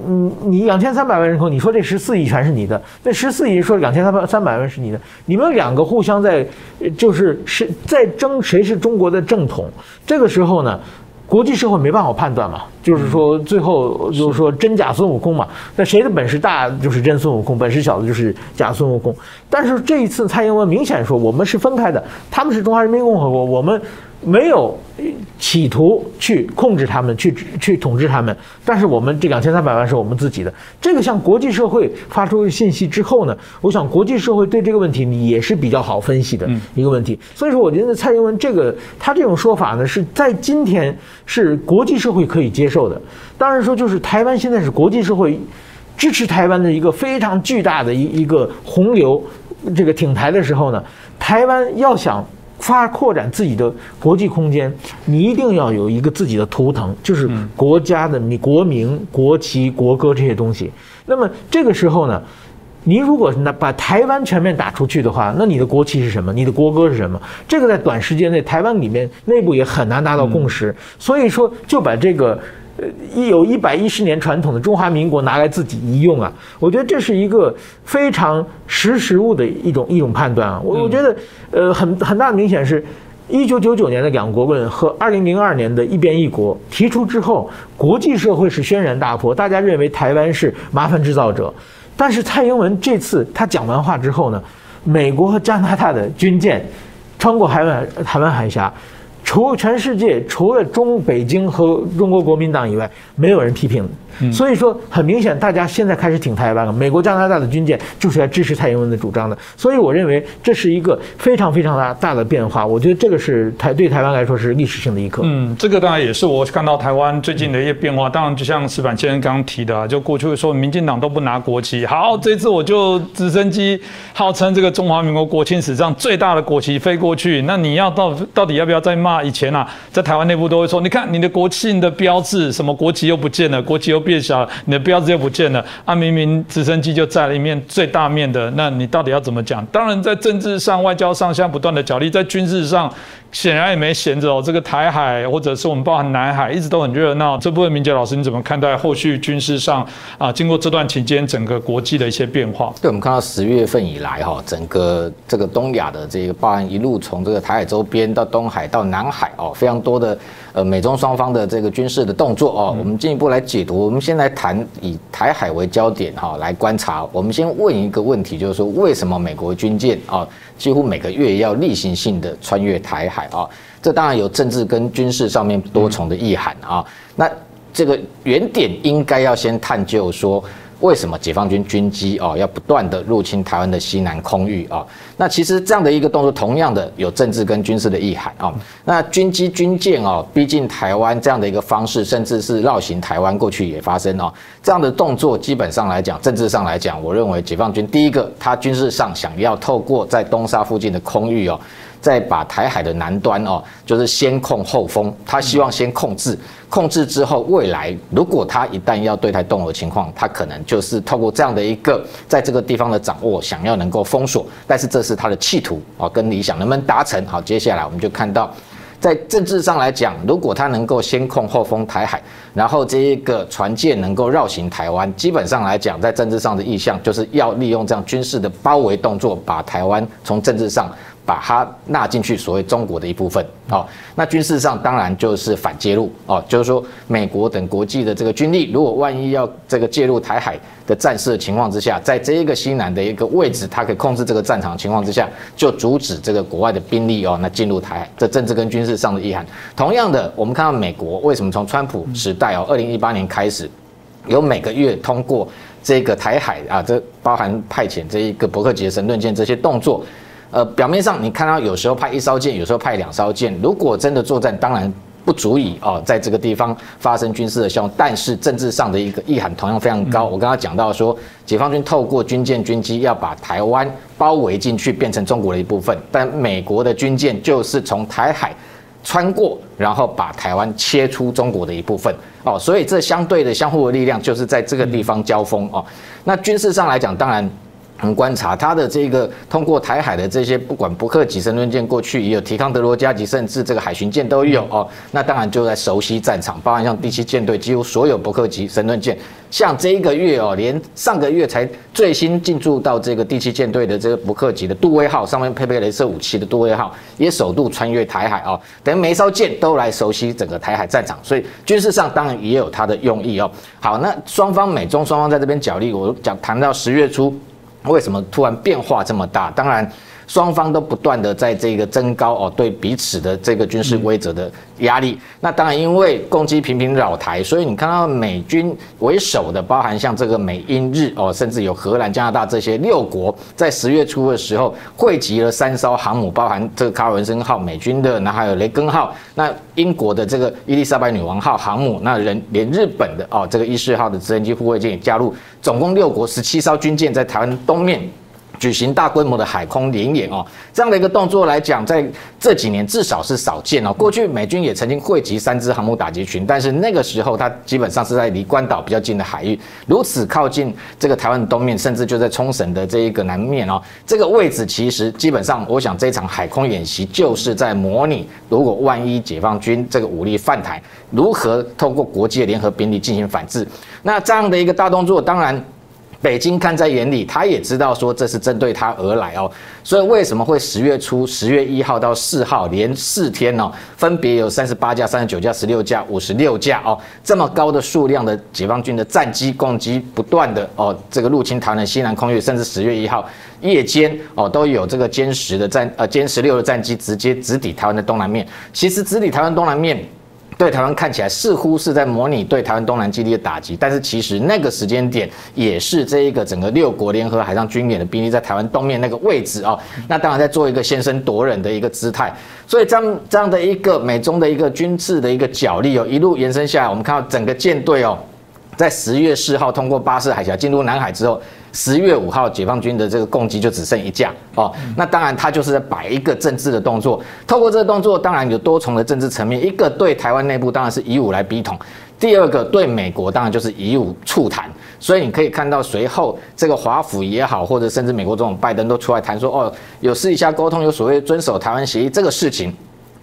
你两千三百万人口，你说这十四亿全是你的，那十四亿说两千三百三百万是你的，你们两个互相在，就是是在争谁是中国的正统。这个时候呢，国际社会没办法判断嘛，就是说最后就是说真假孙悟空嘛，那谁的本事大就是真孙悟空，本事小的就是假孙悟空。但是这一次蔡英文明显说我们是分开的，他们是中华人民共和国，我们。没有企图去控制他们，去去统治他们，但是我们这两千三百万是我们自己的。这个向国际社会发出信息之后呢，我想国际社会对这个问题也是比较好分析的一个问题。所以说，我觉得蔡英文这个他这种说法呢，是在今天是国际社会可以接受的。当然说，就是台湾现在是国际社会支持台湾的一个非常巨大的一一个洪流，这个挺台的时候呢，台湾要想。发扩展自己的国际空间，你一定要有一个自己的图腾，就是国家的你国名、国旗、国歌这些东西。那么这个时候呢，你如果拿把台湾全面打出去的话，那你的国旗是什么？你的国歌是什么？这个在短时间内台湾里面内部也很难达到共识。所以说就把这个。呃，一有一百一十年传统的中华民国拿来自己一用啊，我觉得这是一个非常识时务的一种一种判断啊。我我觉得，呃，很很大的明显是，一九九九年的两国论和二零零二年的一边一国提出之后，国际社会是轩然大波，大家认为台湾是麻烦制造者。但是蔡英文这次他讲完话之后呢，美国和加拿大的军舰穿过海湾台湾海峡。除全世界除了中北京和中国国民党以外，没有人批评。所以说，很明显，大家现在开始挺台湾了。美国、加拿大的军舰就是来支持蔡英文的主张的。所以，我认为这是一个非常非常大大的变化。我觉得这个是台对台湾来说是历史性的一刻。嗯，这个当然也是我看到台湾最近的一些变化。当然，就像石板先生刚刚提的，就过去说民进党都不拿国旗，好，这次我就直升机号称这个中华民国国庆史上最大的国旗飞过去。那你要到到底要不要再骂？以前啊，在台湾内部都会说，你看你的国庆的标志，什么国旗又不见了，国旗又。变小了，你的标志又不见了啊！明明直升机就在了一面最大面的，那你到底要怎么讲？当然，在政治上、外交上，现在不断的角力，在军事上。显然也没闲着哦，这个台海或者是我们包含南海，一直都很热闹。这部分明杰老师，你怎么看待后续军事上啊？经过这段期间，整个国际的一些变化？对，我们看到十月份以来哈，整个这个东亚的这个包含一路从这个台海周边到东海到南海哦，非常多的呃美中双方的这个军事的动作哦。我们进一步来解读，我们先来谈以台海为焦点哈来观察。我们先问一个问题，就是说为什么美国军舰啊？几乎每个月要例行性的穿越台海啊，这当然有政治跟军事上面多重的意涵啊。那这个原点应该要先探究说。为什么解放军军机哦要不断的入侵台湾的西南空域啊？那其实这样的一个动作，同样的有政治跟军事的意涵啊。那军机军舰哦逼近台湾这样的一个方式，甚至是绕行台湾，过去也发生哦。这样的动作基本上来讲，政治上来讲，我认为解放军第一个，他军事上想要透过在东沙附近的空域哦。再把台海的南端哦，就是先控后封，他希望先控制，控制之后，未来如果他一旦要对台动的情况，他可能就是透过这样的一个在这个地方的掌握，想要能够封锁，但是这是他的企图啊，跟理想能不能达成？好，接下来我们就看到，在政治上来讲，如果他能够先控后封台海，然后这一个船舰能够绕行台湾，基本上来讲，在政治上的意向就是要利用这样军事的包围动作，把台湾从政治上。把它纳进去，所谓中国的一部分哦。那军事上当然就是反介入哦，就是说美国等国际的这个军力，如果万一要这个介入台海的战事情况之下，在这一个西南的一个位置，它可以控制这个战场情况之下，就阻止这个国外的兵力哦，那进入台海。这政治跟军事上的意涵。同样的，我们看到美国为什么从川普时代哦，二零一八年开始，有每个月通过这个台海啊，这包含派遣这一个伯克级神盾舰这些动作。呃，表面上你看到有时候派一艘舰，有时候派两艘舰。如果真的作战，当然不足以哦，在这个地方发生军事的效用，但是政治上的一个意涵同样非常高。我刚刚讲到说，解放军透过军舰、军机要把台湾包围进去，变成中国的一部分，但美国的军舰就是从台海穿过，然后把台湾切出中国的一部分哦，所以这相对的相互的力量就是在这个地方交锋哦。那军事上来讲，当然。我们观察它的这个通过台海的这些，不管伯克级神盾舰过去也有提康德罗加级，甚至这个海巡舰都有哦。那当然就在熟悉战场，包含像第七舰队，几乎所有伯克级神盾舰，像这一个月哦，连上个月才最新进驻到这个第七舰队的这个伯克级的杜威号上面配备镭射武器的杜威号，也首度穿越台海哦，等于每一艘舰都来熟悉整个台海战场，所以军事上当然也有它的用意哦。好，那双方美中双方在这边角力，我讲谈到十月初。为什么突然变化这么大？当然，双方都不断的在这个增高哦，对彼此的这个军事规则的压力。那当然，因为攻击频频扰台，所以你看到美军为首的，包含像这个美英日哦，甚至有荷兰、加拿大这些六国，在十月初的时候汇集了三艘航母，包含这个卡尔文森号美军的，那还有雷根号，那英国的这个伊丽莎白女王号航母，那人连日本的哦这个伊势号的直升机护卫舰也加入。总共六国十七艘军舰在台湾东面举行大规模的海空联演哦，这样的一个动作来讲，在这几年至少是少见哦。过去美军也曾经汇集三支航母打击群，但是那个时候它基本上是在离关岛比较近的海域，如此靠近这个台湾东面，甚至就在冲绳的这一个南面哦。这个位置其实基本上，我想这场海空演习就是在模拟，如果万一解放军这个武力犯台，如何透过国际的联合兵力进行反制。那这样的一个大动作，当然北京看在眼里，他也知道说这是针对他而来哦。所以为什么会十月初十月一号到四号连四天哦，分别有三十八架、三十九架、十六架、五十六架哦，这么高的数量的解放军的战机攻击不断的哦，这个入侵台湾的西南空域，甚至十月一号夜间哦都有这个歼十的战呃歼十六的战机直接直抵台湾的东南面。其实直抵台湾东南面。对台湾看起来似乎是在模拟对台湾东南基地的打击，但是其实那个时间点也是这一个整个六国联合海上军演的兵力在台湾东面那个位置哦。那当然在做一个先声夺人的一个姿态，所以这样这样的一个美中的一个军事的一个角力哦，一路延伸下来，我们看到整个舰队哦，在十月四号通过巴士海峡进入南海之后。十月五号，解放军的这个攻击就只剩一架哦。那当然，他就是在摆一个政治的动作。透过这个动作，当然有多重的政治层面。一个对台湾内部当然是以武来逼统；第二个对美国当然就是以武促谈。所以你可以看到，随后这个华府也好，或者甚至美国总统拜登都出来谈说，哦，有私底下沟通，有所谓遵守台湾协议这个事情。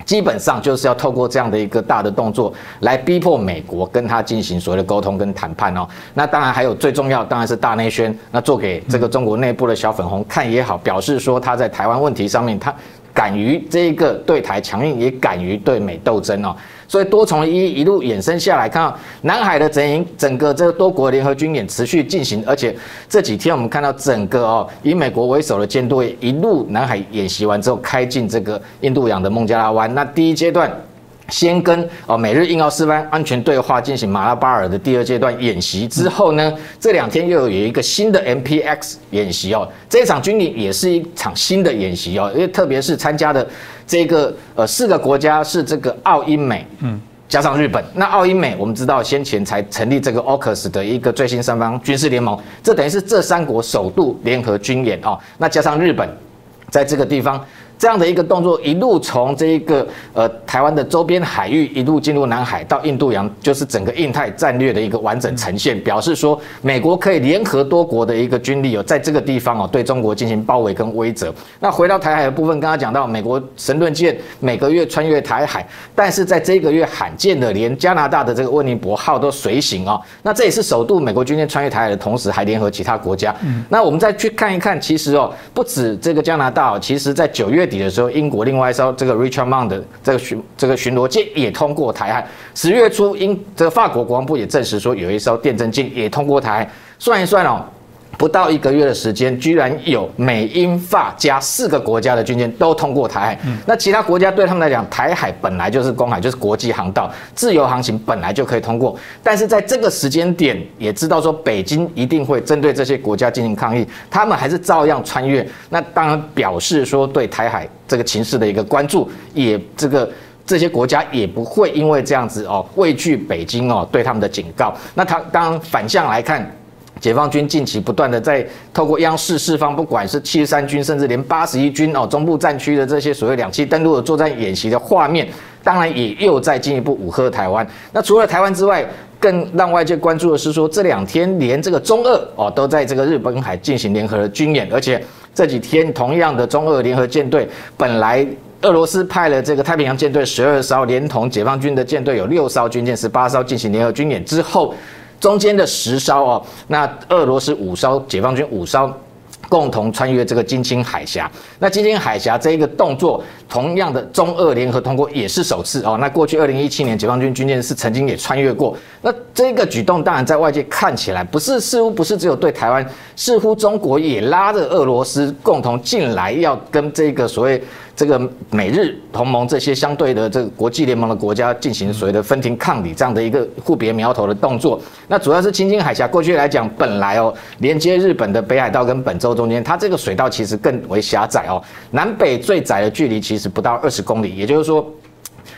基本上就是要透过这样的一个大的动作来逼迫美国跟他进行所谓的沟通跟谈判哦。那当然还有最重要当然是大内宣，那做给这个中国内部的小粉红看也好，表示说他在台湾问题上面他。敢于这个对台强硬，也敢于对美斗争哦，所以多重一一路衍生下来，看到南海的整营，整个这个多国联合军演持续进行，而且这几天我们看到整个哦，以美国为首的舰队一路南海演习完之后，开进这个印度洋的孟加拉湾，那第一阶段。先跟哦美日印澳四方安全对话进行马拉巴尔的第二阶段演习之后呢，这两天又有一个新的 MPX 演习哦，这一场军演也是一场新的演习哦，因为特别是参加的这个呃四个国家是这个澳英美，嗯，加上日本，那澳英美我们知道先前才成立这个 AUKUS 的一个最新三方军事联盟，这等于是这三国首度联合军演哦，那加上日本在这个地方。这样的一个动作，一路从这一个呃台湾的周边海域一路进入南海到印度洋，就是整个印太战略的一个完整呈现，表示说美国可以联合多国的一个军力哦，在这个地方哦对中国进行包围跟威慑。那回到台海的部分，刚刚讲到美国神盾舰每个月穿越台海，但是在这个月罕见的连加拿大的这个温尼伯号都随行哦，那这也是首度美国军舰穿越台海的同时还联合其他国家。那我们再去看一看，其实哦不止这个加拿大，哦其实在九月。月底的时候，英国另外一艘这个 Richard Mond 的这个巡这个巡逻舰也通过台海。十月初，英这个法国国防部也证实说，有一艘电侦舰也通过台海。算一算哦。不到一个月的时间，居然有美英法加四个国家的军舰都通过台海。那其他国家对他们来讲，台海本来就是公海，就是国际航道，自由航行本来就可以通过。但是在这个时间点，也知道说北京一定会针对这些国家进行抗议，他们还是照样穿越。那当然表示说对台海这个情势的一个关注，也这个。这些国家也不会因为这样子哦畏惧北京哦对他们的警告。那他当然反向来看。解放军近期不断的在透过央视释放，不管是七十三军，甚至连八十一军哦，中部战区的这些所谓两栖登陆的作战演习的画面，当然也又在进一步武吓台湾。那除了台湾之外，更让外界关注的是说，这两天连这个中俄哦都在这个日本海进行联合的军演，而且这几天同样的中俄联合舰队，本来俄罗斯派了这个太平洋舰队十二艘，连同解放军的舰队有六艘军舰，十八艘进行联合军演之后。中间的十艘哦，那俄罗斯五艘，解放军五艘，共同穿越这个金青海峡。那金青海峡这一个动作，同样的中俄联合通过也是首次哦。那过去二零一七年解放军军舰是曾经也穿越过。那这个举动当然在外界看起来不是，似乎不是只有对台湾，似乎中国也拉着俄罗斯共同进来，要跟这个所谓。这个美日同盟这些相对的这个国际联盟的国家进行所谓的分庭抗礼这样的一个互别苗头的动作，那主要是青青海峡过去来讲，本来哦连接日本的北海道跟本州中间，它这个水道其实更为狭窄哦，南北最窄的距离其实不到二十公里，也就是说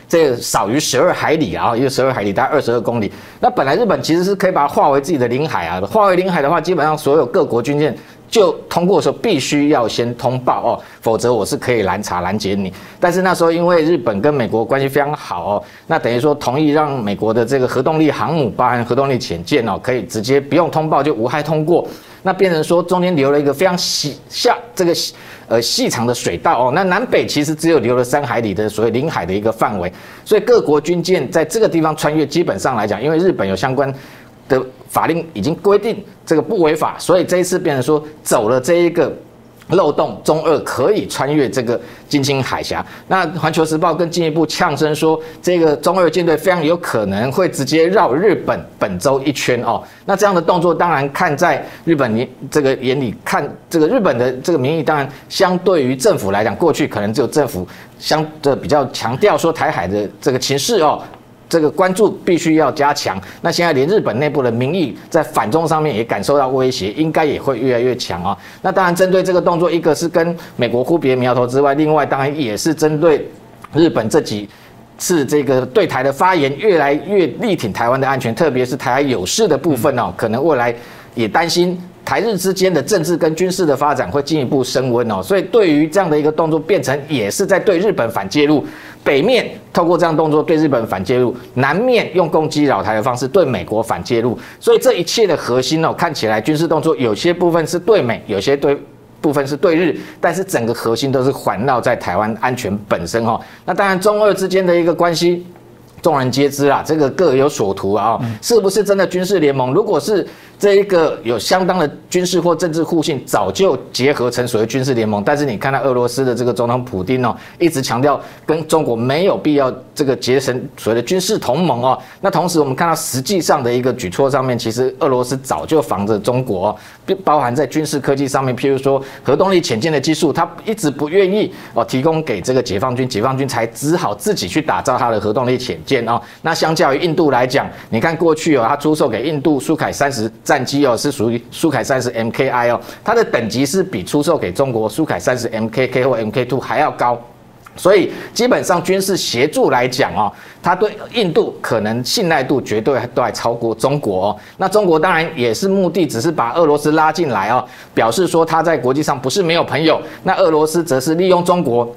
这少于十二海里啊，因为十二海里大概二十二公里，那本来日本其实是可以把它划为自己的领海啊，划为领海的话，基本上所有各国军舰。就通过的时候必须要先通报哦，否则我是可以拦查拦截你。但是那时候因为日本跟美国关系非常好哦，那等于说同意让美国的这个核动力航母，包含核动力潜舰哦，可以直接不用通报就无害通过。那变成说中间留了一个非常细下这个呃细长的水道哦，那南北其实只有留了三海里的所谓领海的一个范围，所以各国军舰在这个地方穿越，基本上来讲，因为日本有相关。的法令已经规定这个不违法，所以这一次变成说走了这一个漏洞，中二可以穿越这个金青海峡。那环球时报更进一步呛声说，这个中二舰队非常有可能会直接绕日本本州一圈哦。那这样的动作，当然看在日本你这个眼里看，这个日本的这个民意，当然相对于政府来讲，过去可能只有政府相的比较强调说台海的这个情势哦。这个关注必须要加强。那现在连日本内部的民意在反中上面也感受到威胁，应该也会越来越强啊。那当然，针对这个动作，一个是跟美国忽别苗头之外，另外当然也是针对日本这几次这个对台的发言，越来越力挺台湾的安全，特别是台海有事的部分哦，可能未来也担心。台日之间的政治跟军事的发展会进一步升温哦，所以对于这样的一个动作，变成也是在对日本反介入。北面透过这样动作对日本反介入，南面用攻击扰台的方式对美国反介入。所以这一切的核心哦，看起来军事动作有些部分是对美，有些对部分是对日，但是整个核心都是环绕在台湾安全本身哦。那当然中俄之间的一个关系，众人皆知啦，这个各有所图啊，是不是真的军事联盟？如果是。这一个有相当的军事或政治互信，早就结合成所谓军事联盟。但是你看到俄罗斯的这个总统普京哦，一直强调跟中国没有必要这个结成所谓的军事同盟哦。那同时我们看到实际上的一个举措上面，其实俄罗斯早就防着中国，包含在军事科技上面，譬如说核动力潜舰的技术，他一直不愿意哦提供给这个解放军，解放军才只好自己去打造他的核动力潜舰哦。那相较于印度来讲，你看过去哦，他出售给印度苏凯三十。战机哦，是属于苏凯三十 MKI 哦，它的等级是比出售给中国苏凯三十 MKK 或 MK Two 还要高，所以基本上军事协助来讲哦，它对印度可能信赖度绝对都还超过中国哦。那中国当然也是目的，只是把俄罗斯拉进来哦，表示说他在国际上不是没有朋友。那俄罗斯则是利用中国。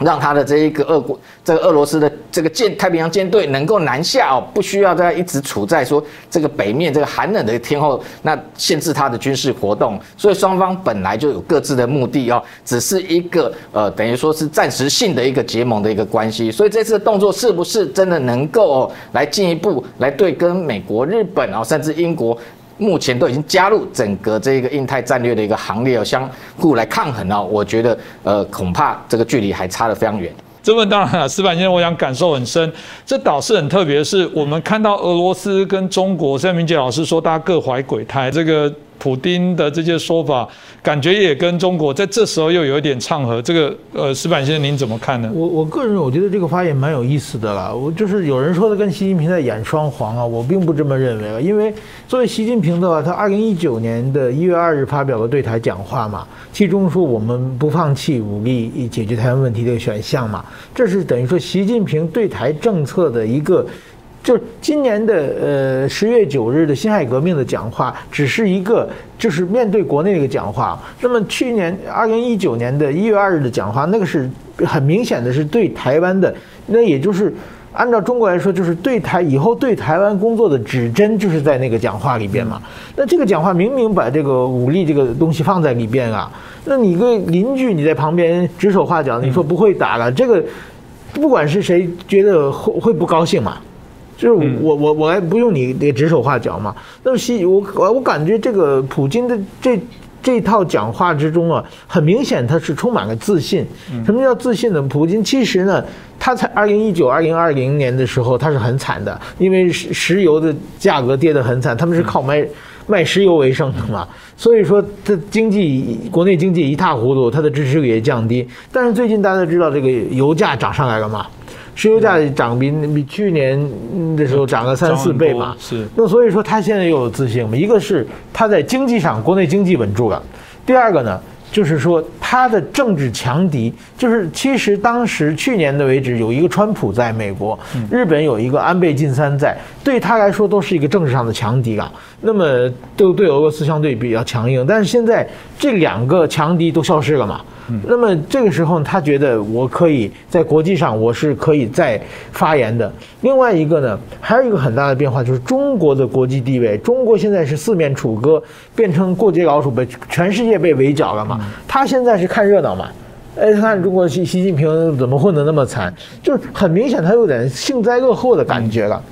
让他的这一个俄国，这个俄罗斯的这个舰太平洋舰队能够南下哦，不需要再一直处在说这个北面这个寒冷的天候，那限制他的军事活动。所以双方本来就有各自的目的哦，只是一个呃，等于说是暂时性的一个结盟的一个关系。所以这次的动作是不是真的能够来进一步来对跟美国、日本啊，甚至英国？目前都已经加入整个这个印太战略的一个行列哦，相互来抗衡哦。我觉得，呃，恐怕这个距离还差得非常远。这问当然了，石板先生，我想感受很深。这倒是很特别，是我们看到俄罗斯跟中国，像明杰老师说，大家各怀鬼胎，这个普丁的这些说法，感觉也跟中国在这时候又有一点唱和。这个呃，石板先生您怎么看呢？我我个人我觉得这个发言蛮有意思的啦。我就是有人说的跟习近平在演双簧啊，我并不这么认为啊。因为作为习近平的话，他二零一九年的一月二日发表了对台讲话嘛，其中说我们不放弃武力解决台湾问题的选项嘛，这是等于说习近平对台政策的一个。就是今年的呃十月九日的辛亥革命的讲话，只是一个就是面对国内的一个讲话。那么去年二零一九年的一月二日的讲话，那个是很明显的是对台湾的，那也就是按照中国来说，就是对台以后对台湾工作的指针，就是在那个讲话里边嘛。那这个讲话明明把这个武力这个东西放在里边啊，那你个邻居你在旁边指手画脚，你说不会打了，这个不管是谁觉得会会不高兴嘛？就是我我我还不用你那指手画脚嘛？那么西我我我感觉这个普京的这这套讲话之中啊，很明显他是充满了自信。什么叫自信呢？普京其实呢，他在二零一九二零二零年的时候他是很惨的，因为石石油的价格跌得很惨，他们是靠卖卖石油为生的嘛，所以说他经济国内经济一塌糊涂，他的支持率也降低。但是最近大家知道这个油价涨上来了嘛？石油价涨比比去年的时候涨了三四倍嘛，是。那所以说他现在又有自信嘛？一个是他在经济上国内经济稳住了，第二个呢，就是说他的政治强敌，就是其实当时去年的为止有一个川普在美国，日本有一个安倍晋三在，对他来说都是一个政治上的强敌啊。那么都对俄罗斯相对比较强硬，但是现在这两个强敌都消失了嘛？那么这个时候，他觉得我可以在国际上我是可以再发言的。另外一个呢，还有一个很大的变化，就是中国的国际地位。中国现在是四面楚歌，变成过街老鼠，被全世界被围剿了嘛。他现在是看热闹嘛？哎，看中国习习近平怎么混得那么惨，就是很明显他有点幸灾乐祸的感觉了。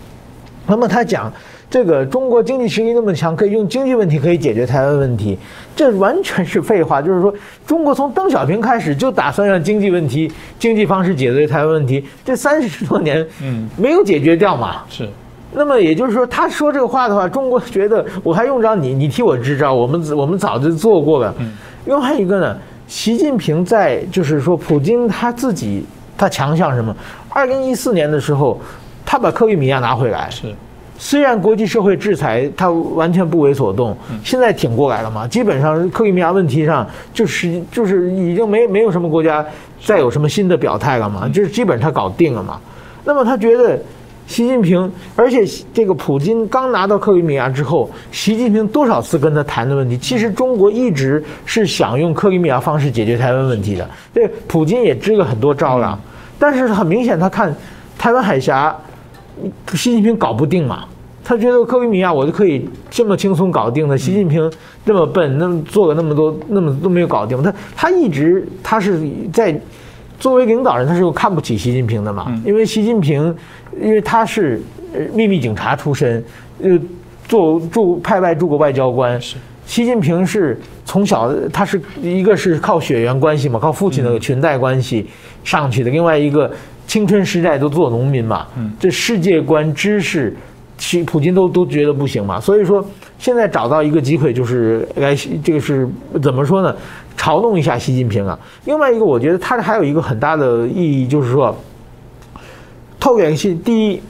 那么他讲。这个中国经济实力那么强，可以用经济问题可以解决台湾问题，这完全是废话。就是说，中国从邓小平开始就打算让经济问题、经济方式解决台湾问题，这三十多年，嗯，没有解决掉嘛。是。那么也就是说，他说这个话的话，中国觉得我还用着你？你替我支招？我们我们早就做过了。嗯。另外一个呢，习近平在就是说，普京他自己他强项什么？二零一四年的时候，他把克里米亚拿回来。是。虽然国际社会制裁他完全不为所动，现在挺过来了嘛？基本上克里米亚问题上就是就是已经没没有什么国家再有什么新的表态了嘛？就是基本上他搞定了嘛？那么他觉得习近平，而且这个普京刚拿到克里米亚之后，习近平多少次跟他谈的问题，其实中国一直是想用克里米亚方式解决台湾问题的。这，普京也支了很多招了，但是很明显他看台湾海峡。习近平搞不定嘛？他觉得克里米亚我就可以这么轻松搞定的。习近平这么笨，那么做了那么多，那么都没有搞定。他他一直他是在作为领导人，他是看不起习近平的嘛？因为习近平，因为他是秘密警察出身，呃，做驻派外驻国外交官。习近平是从小他是一个是靠血缘关系嘛，靠父亲的裙带关系上去的。另外一个。青春时代都做农民嘛，这世界观、知识，其普京都都觉得不行嘛。所以说，现在找到一个机会，就是来这个是怎么说呢？嘲弄一下习近平啊。另外一个，我觉得他还有一个很大的意义，就是说，透联系。第一，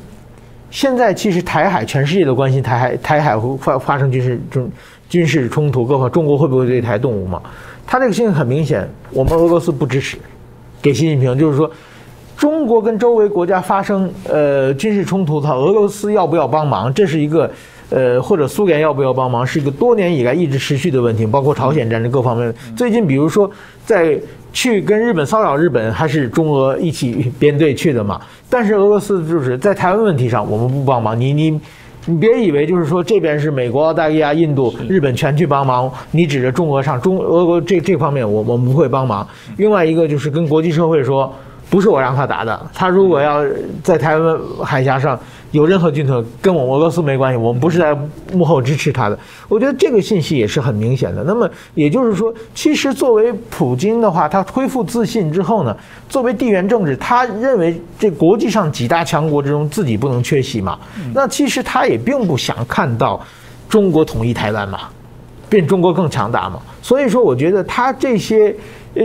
现在其实台海全世界都关心台海，台海会发发生军事中军事冲突，各方中国会不会对台动武嘛？他这个信息很明显，我们俄罗斯不支持，给习近平就是说。中国跟周围国家发生呃军事冲突，他俄罗斯要不要帮忙？这是一个呃或者苏联要不要帮忙，是一个多年以来一直持续的问题，包括朝鲜战争各方面。最近比如说在去跟日本骚扰日本，还是中俄一起编队去的嘛？但是俄罗斯就是在台湾问题上，我们不帮忙。你你你别以为就是说这边是美国、澳大利亚、印度、日本全去帮忙，你指着中俄上中俄国这这方面，我我们不会帮忙。另外一个就是跟国际社会说。不是我让他打的，他如果要在台湾海峡上有任何军头，跟我俄罗斯没关系，我们不是在幕后支持他的。我觉得这个信息也是很明显的。那么也就是说，其实作为普京的话，他恢复自信之后呢，作为地缘政治，他认为这国际上几大强国之中自己不能缺席嘛。那其实他也并不想看到中国统一台湾嘛。变中国更强大嘛。所以说，我觉得他这些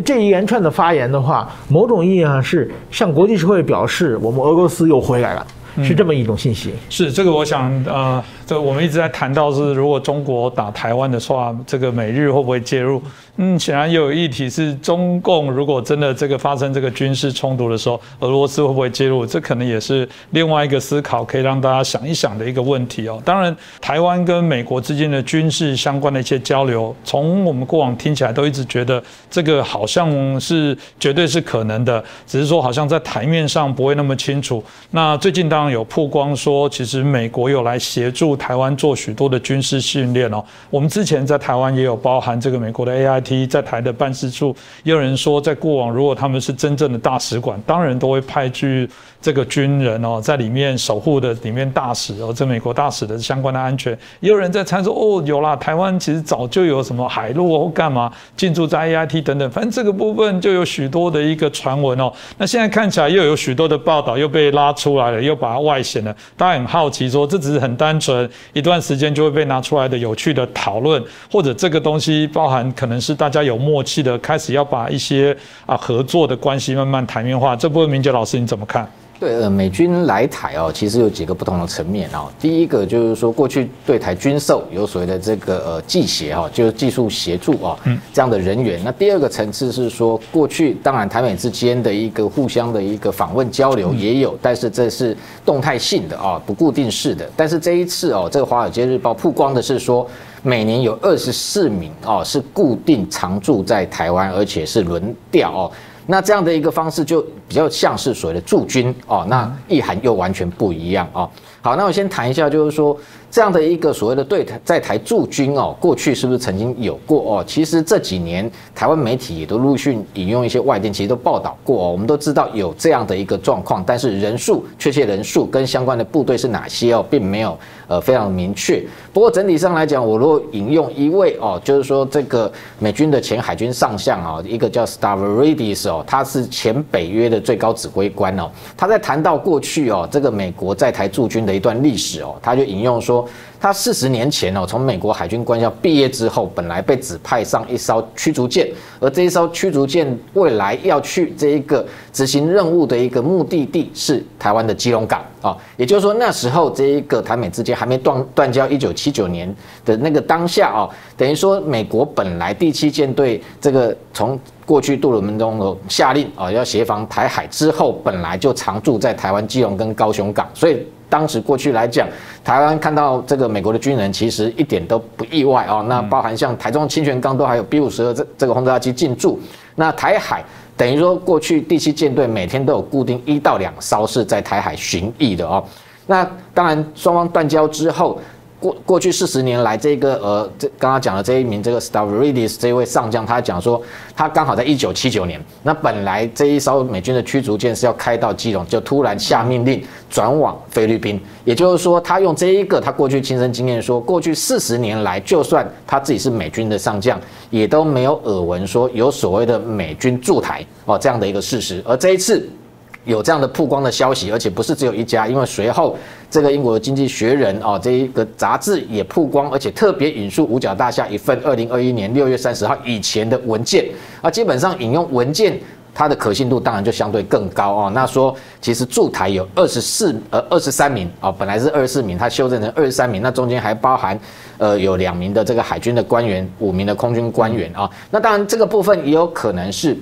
这一连串的发言的话，某种意义上是向国际社会表示，我们俄罗斯又回来了，是这么一种信息。是这个，我想呃，这我们一直在谈到是，如果中国打台湾的话，这个美日会不会介入？嗯，显然又有议题是中共如果真的这个发生这个军事冲突的时候，俄罗斯会不会介入？这可能也是另外一个思考，可以让大家想一想的一个问题哦。当然，台湾跟美国之间的军事相关的一些交流，从我们过往听起来都一直觉得这个好像是绝对是可能的，只是说好像在台面上不会那么清楚。那最近当有曝光说，其实美国有来协助台湾做许多的军事训练哦。我们之前在台湾也有包含这个美国的 A I T。在台的办事处，也有人说，在过往如果他们是真正的大使馆，当然都会派去这个军人哦，在里面守护的里面大使哦，这美国大使的相关的安全。也有人在猜说，哦，有啦，台湾其实早就有什么海陆或干嘛进驻在 AIT 等等，反正这个部分就有许多的一个传闻哦。那现在看起来又有许多的报道又被拉出来了，又把它外显了。大家很好奇说，这只是很单纯一段时间就会被拿出来的有趣的讨论，或者这个东西包含可能是。大家有默契的开始要把一些啊合作的关系慢慢台面化，这部分明杰老师你怎么看？对，呃，美军来台哦，其实有几个不同的层面哦。第一个就是说，过去对台军售有所谓的这个呃技协哈，就是技术协助啊，这样的人员。那第二个层次是说，过去当然台美之间的一个互相的一个访问交流也有，但是这是动态性的啊，不固定式的。但是这一次哦，这个《华尔街日报》曝光的是说。每年有二十四名哦，是固定常驻在台湾，而且是轮调哦。那这样的一个方式就比较像是所谓的驻军哦，那意涵又完全不一样哦。好，那我先谈一下，就是说。这样的一个所谓的对台在台驻军哦，过去是不是曾经有过哦？其实这几年台湾媒体也都陆续引用一些外电，其实都报道过哦。我们都知道有这样的一个状况，但是人数确切人数跟相关的部队是哪些哦，并没有呃非常明确。不过整体上来讲，我如果引用一位哦，就是说这个美军的前海军上将啊，一个叫 Stavridis 哦，他是前北约的最高指挥官哦，他在谈到过去哦，这个美国在台驻军的一段历史哦，他就引用说。他四十年前哦，从美国海军官校毕业之后，本来被指派上一艘驱逐舰，而这一艘驱逐舰未来要去这一个执行任务的一个目的地是台湾的基隆港啊。也就是说，那时候这一个台美之间还没断断交，一九七九年的那个当下啊，等于说美国本来第七舰队这个从过去杜鲁门中的下令啊，要协防台海之后，本来就常驻在台湾基隆跟高雄港，所以。当时过去来讲，台湾看到这个美国的军人，其实一点都不意外哦。那包含像台中清泉岗都还有 B 五十二这这个轰炸机进驻。那台海等于说过去第七舰队每天都有固定一到两艘是在台海巡弋的哦。那当然双方断交之后。过过去四十年来，这个呃，这刚刚讲的这一名这个 Stavridis 这位上将，他讲说，他刚好在一九七九年，那本来这一艘美军的驱逐舰是要开到基隆，就突然下命令转往菲律宾。也就是说，他用这一个他过去亲身经验说，过去四十年来，就算他自己是美军的上将，也都没有耳闻说有所谓的美军驻台哦这样的一个事实。而这一次。有这样的曝光的消息，而且不是只有一家，因为随后这个英国的经济学人哦，这一个杂志也曝光，而且特别引述五角大厦一份二零二一年六月三十号以前的文件，啊，基本上引用文件，它的可信度当然就相对更高哦。那说其实驻台有二十四呃二十三名啊，本来是二十四名，它修正成二十三名，那中间还包含呃有两名的这个海军的官员，五名的空军官员啊。那当然这个部分也有可能是。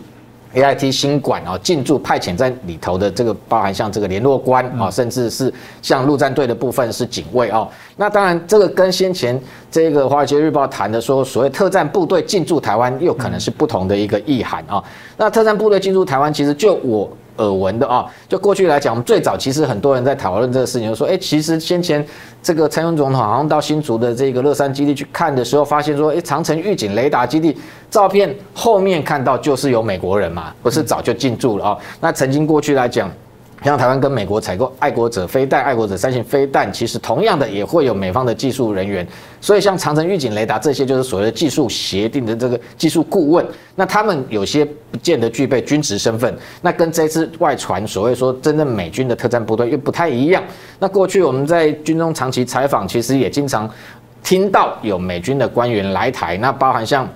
A I T 新馆啊，进驻派遣在里头的这个包含像这个联络官啊，甚至是像陆战队的部分是警卫哦。那当然，这个跟先前这个华尔街日报谈的说所谓特战部队进驻台湾，又可能是不同的一个意涵啊。那特战部队进驻台湾，其实就我。耳闻的啊，就过去来讲，我们最早其实很多人在讨论这个事情，就说，哎，其实先前这个蔡英文总统好像到新竹的这个乐山基地去看的时候，发现说，哎，长城预警雷达基地照片后面看到就是有美国人嘛，不是早就进驻了啊？那曾经过去来讲。像台湾跟美国采购爱国者飞弹、爱国者三型飞弹，其实同样的也会有美方的技术人员。所以像长城预警雷达这些，就是所谓的技术协定的这个技术顾问。那他们有些不见得具备军职身份，那跟这次外传所谓说真正美军的特战部队又不太一样。那过去我们在军中长期采访，其实也经常。听到有美军的官员来台，那包含像。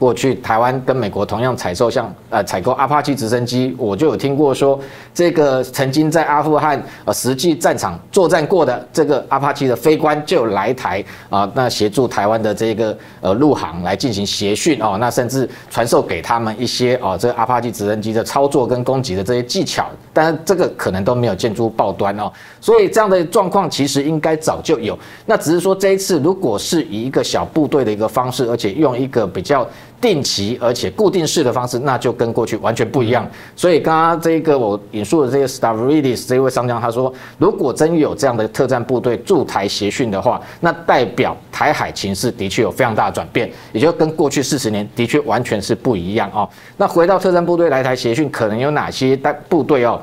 过去台湾跟美国同样采购像呃采购阿帕奇直升机，我就有听过说，这个曾经在阿富汗呃实际战场作战过的这个阿帕奇的飞官就来台啊，那协助台湾的这个呃陆航来进行协训哦，那甚至传授给他们一些哦这个阿帕奇直升机的操作跟攻击的这些技巧，但是这个可能都没有见诸报端哦，所以这样的状况其实应该早就有，那只是说这一次如果是以一个小部队的一个方式，而且用一个比较。定期而且固定式的方式，那就跟过去完全不一样。所以刚刚这个我引述的这个 Stavridis 这位上将，他说，如果真有这样的特战部队驻台协训的话，那代表台海情势的确有非常大的转变，也就跟过去四十年的确完全是不一样哦。那回到特战部队来台协训，可能有哪些代部队哦？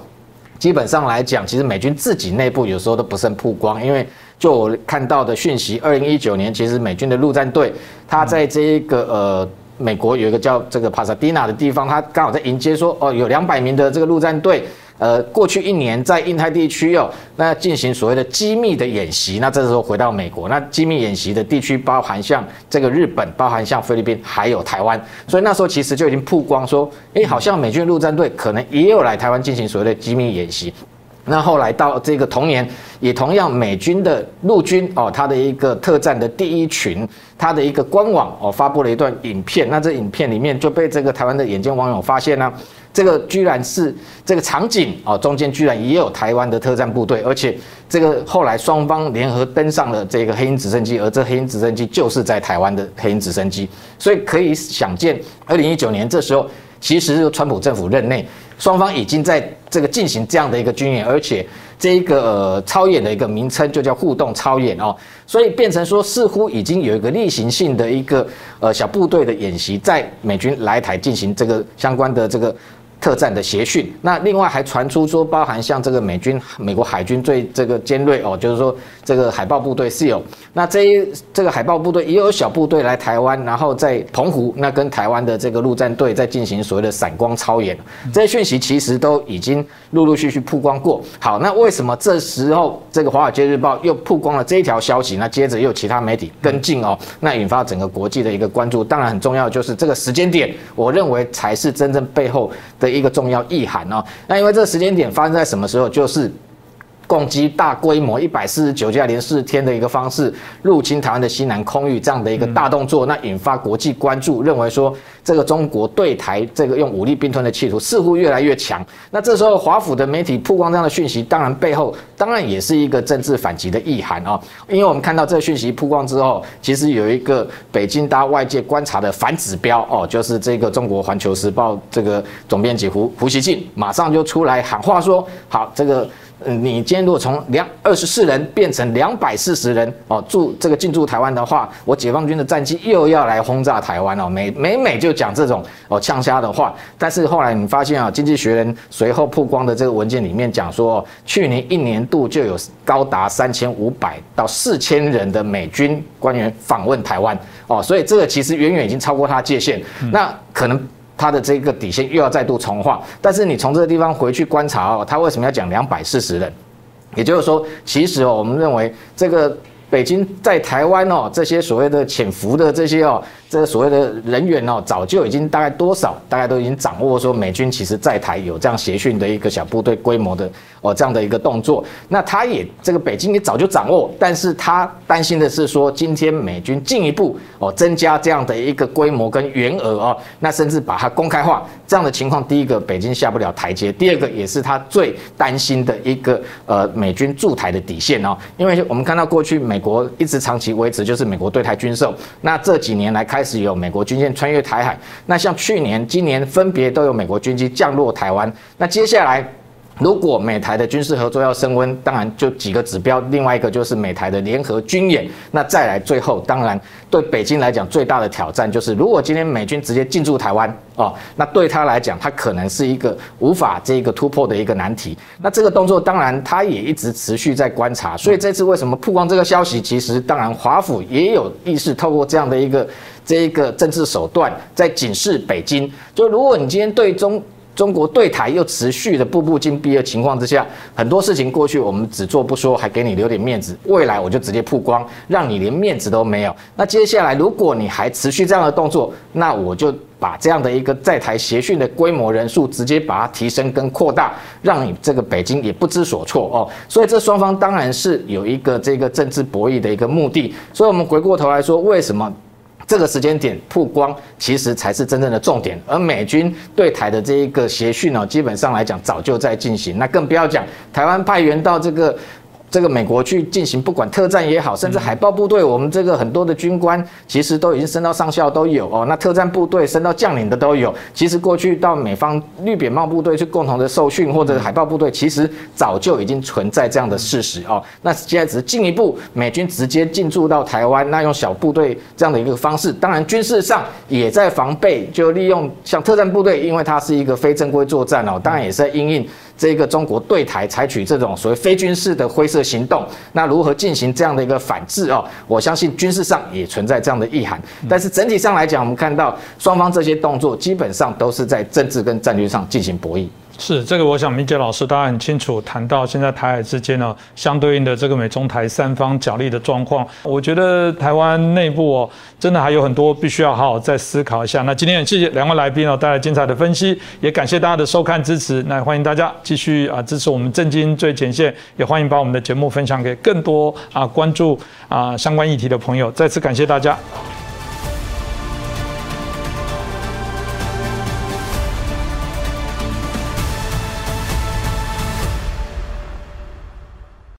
基本上来讲，其实美军自己内部有时候都不甚曝光，因为就我看到的讯息，二零一九年其实美军的陆战队，他在这一个呃。美国有一个叫这个帕萨迪纳的地方，他刚好在迎接说，哦，有两百名的这个陆战队，呃，过去一年在印太地区哦，那进行所谓的机密的演习。那这时候回到美国，那机密演习的地区包含像这个日本，包含像菲律宾，还有台湾。所以那时候其实就已经曝光说，哎，好像美军陆战队可能也有来台湾进行所谓的机密演习。那后来到这个同年，也同样美军的陆军哦，他的一个特战的第一群，他的一个官网哦发布了一段影片。那这影片里面就被这个台湾的眼尖网友发现呢，这个居然是这个场景哦，中间居然也有台湾的特战部队，而且这个后来双方联合登上了这个黑鹰直升机，而这黑鹰直升机就是在台湾的黑鹰直升机，所以可以想见，二零一九年这时候，其实是川普政府任内。双方已经在这个进行这样的一个军演，而且这一个操演的一个名称就叫互动操演哦，所以变成说似乎已经有一个例行性的一个呃小部队的演习，在美军来台进行这个相关的这个。特战的协训，那另外还传出说，包含像这个美军、美国海军最这个尖锐哦，就是说这个海豹部队是有，那这一这个海豹部队也有小部队来台湾，然后在澎湖那跟台湾的这个陆战队在进行所谓的闪光操演，这些讯息其实都已经陆陆续续曝光过。好，那为什么这时候这个华尔街日报又曝光了这一条消息？那接着又其他媒体跟进哦，那引发整个国际的一个关注。当然很重要就是这个时间点，我认为才是真正背后的。一个重要意涵哦，那因为这个时间点发生在什么时候？就是。攻击大规模一百四十九架连四天的一个方式入侵台湾的西南空域，这样的一个大动作，那引发国际关注，认为说这个中国对台这个用武力并吞的企图似乎越来越强。那这时候华府的媒体曝光这样的讯息，当然背后当然也是一个政治反击的意涵啊。因为我们看到这个讯息曝光之后，其实有一个北京大外界观察的反指标哦，就是这个中国环球时报这个总编辑胡胡锡进马上就出来喊话说，好这个。你今天如果从两二十四人变成两百四十人哦，驻这个进驻台湾的话，我解放军的战机又要来轰炸台湾哦，每每每就讲这种哦呛瞎的话。但是后来你发现啊，经济学人随后曝光的这个文件里面讲说，去年一年度就有高达三千五百到四千人的美军官员访问台湾哦，所以这个其实远远已经超过他界限，那可能。他的这个底线又要再度重画，但是你从这个地方回去观察哦，他为什么要讲两百四十人？也就是说，其实哦，我们认为这个。北京在台湾哦，这些所谓的潜伏的这些哦，这个所谓的人员哦，早就已经大概多少，大概都已经掌握说美军其实在台有这样协训的一个小部队规模的哦这样的一个动作。那他也这个北京也早就掌握，但是他担心的是说，今天美军进一步哦增加这样的一个规模跟员额哦，那甚至把它公开化这样的情况，第一个北京下不了台阶，第二个也是他最担心的一个呃美军驻台的底线哦，因为我们看到过去美。国一直长期维持就是美国对台军售，那这几年来开始有美国军舰穿越台海，那像去年、今年分别都有美国军机降落台湾，那接下来。如果美台的军事合作要升温，当然就几个指标，另外一个就是美台的联合军演。那再来最后，当然对北京来讲最大的挑战就是，如果今天美军直接进驻台湾哦，那对他来讲，他可能是一个无法这个突破的一个难题。那这个动作当然他也一直持续在观察，所以这次为什么曝光这个消息？其实当然华府也有意识透过这样的一个这一个政治手段，在警示北京，就如果你今天对中。中国对台又持续的步步紧逼的情况之下，很多事情过去我们只做不说，还给你留点面子，未来我就直接曝光，让你连面子都没有。那接下来如果你还持续这样的动作，那我就把这样的一个在台协训的规模人数直接把它提升跟扩大，让你这个北京也不知所措哦。所以这双方当然是有一个这个政治博弈的一个目的。所以我们回过头来说，为什么？这个时间点曝光，其实才是真正的重点。而美军对台的这一个协训呢，基本上来讲早就在进行，那更不要讲台湾派员到这个。这个美国去进行，不管特战也好，甚至海豹部队，我们这个很多的军官其实都已经升到上校都有哦。那特战部队升到将领的都有。其实过去到美方绿扁帽部队去共同的受训，或者海豹部队，其实早就已经存在这样的事实哦。那现在只是进一步，美军直接进驻到台湾，那用小部队这样的一个方式，当然军事上也在防备，就利用像特战部队，因为它是一个非正规作战哦，当然也是在因应。这个中国对台采取这种所谓非军事的灰色行动，那如何进行这样的一个反制哦？我相信军事上也存在这样的意涵，但是整体上来讲，我们看到双方这些动作基本上都是在政治跟战略上进行博弈。是这个，我想明杰老师大家很清楚，谈到现在台海之间呢，相对应的这个美中台三方角力的状况，我觉得台湾内部哦，真的还有很多必须要好好再思考一下。那今天也谢谢两位来宾哦带来精彩的分析，也感谢大家的收看支持。那欢迎大家继续啊支持我们震惊最前线，也欢迎把我们的节目分享给更多啊关注啊相关议题的朋友。再次感谢大家。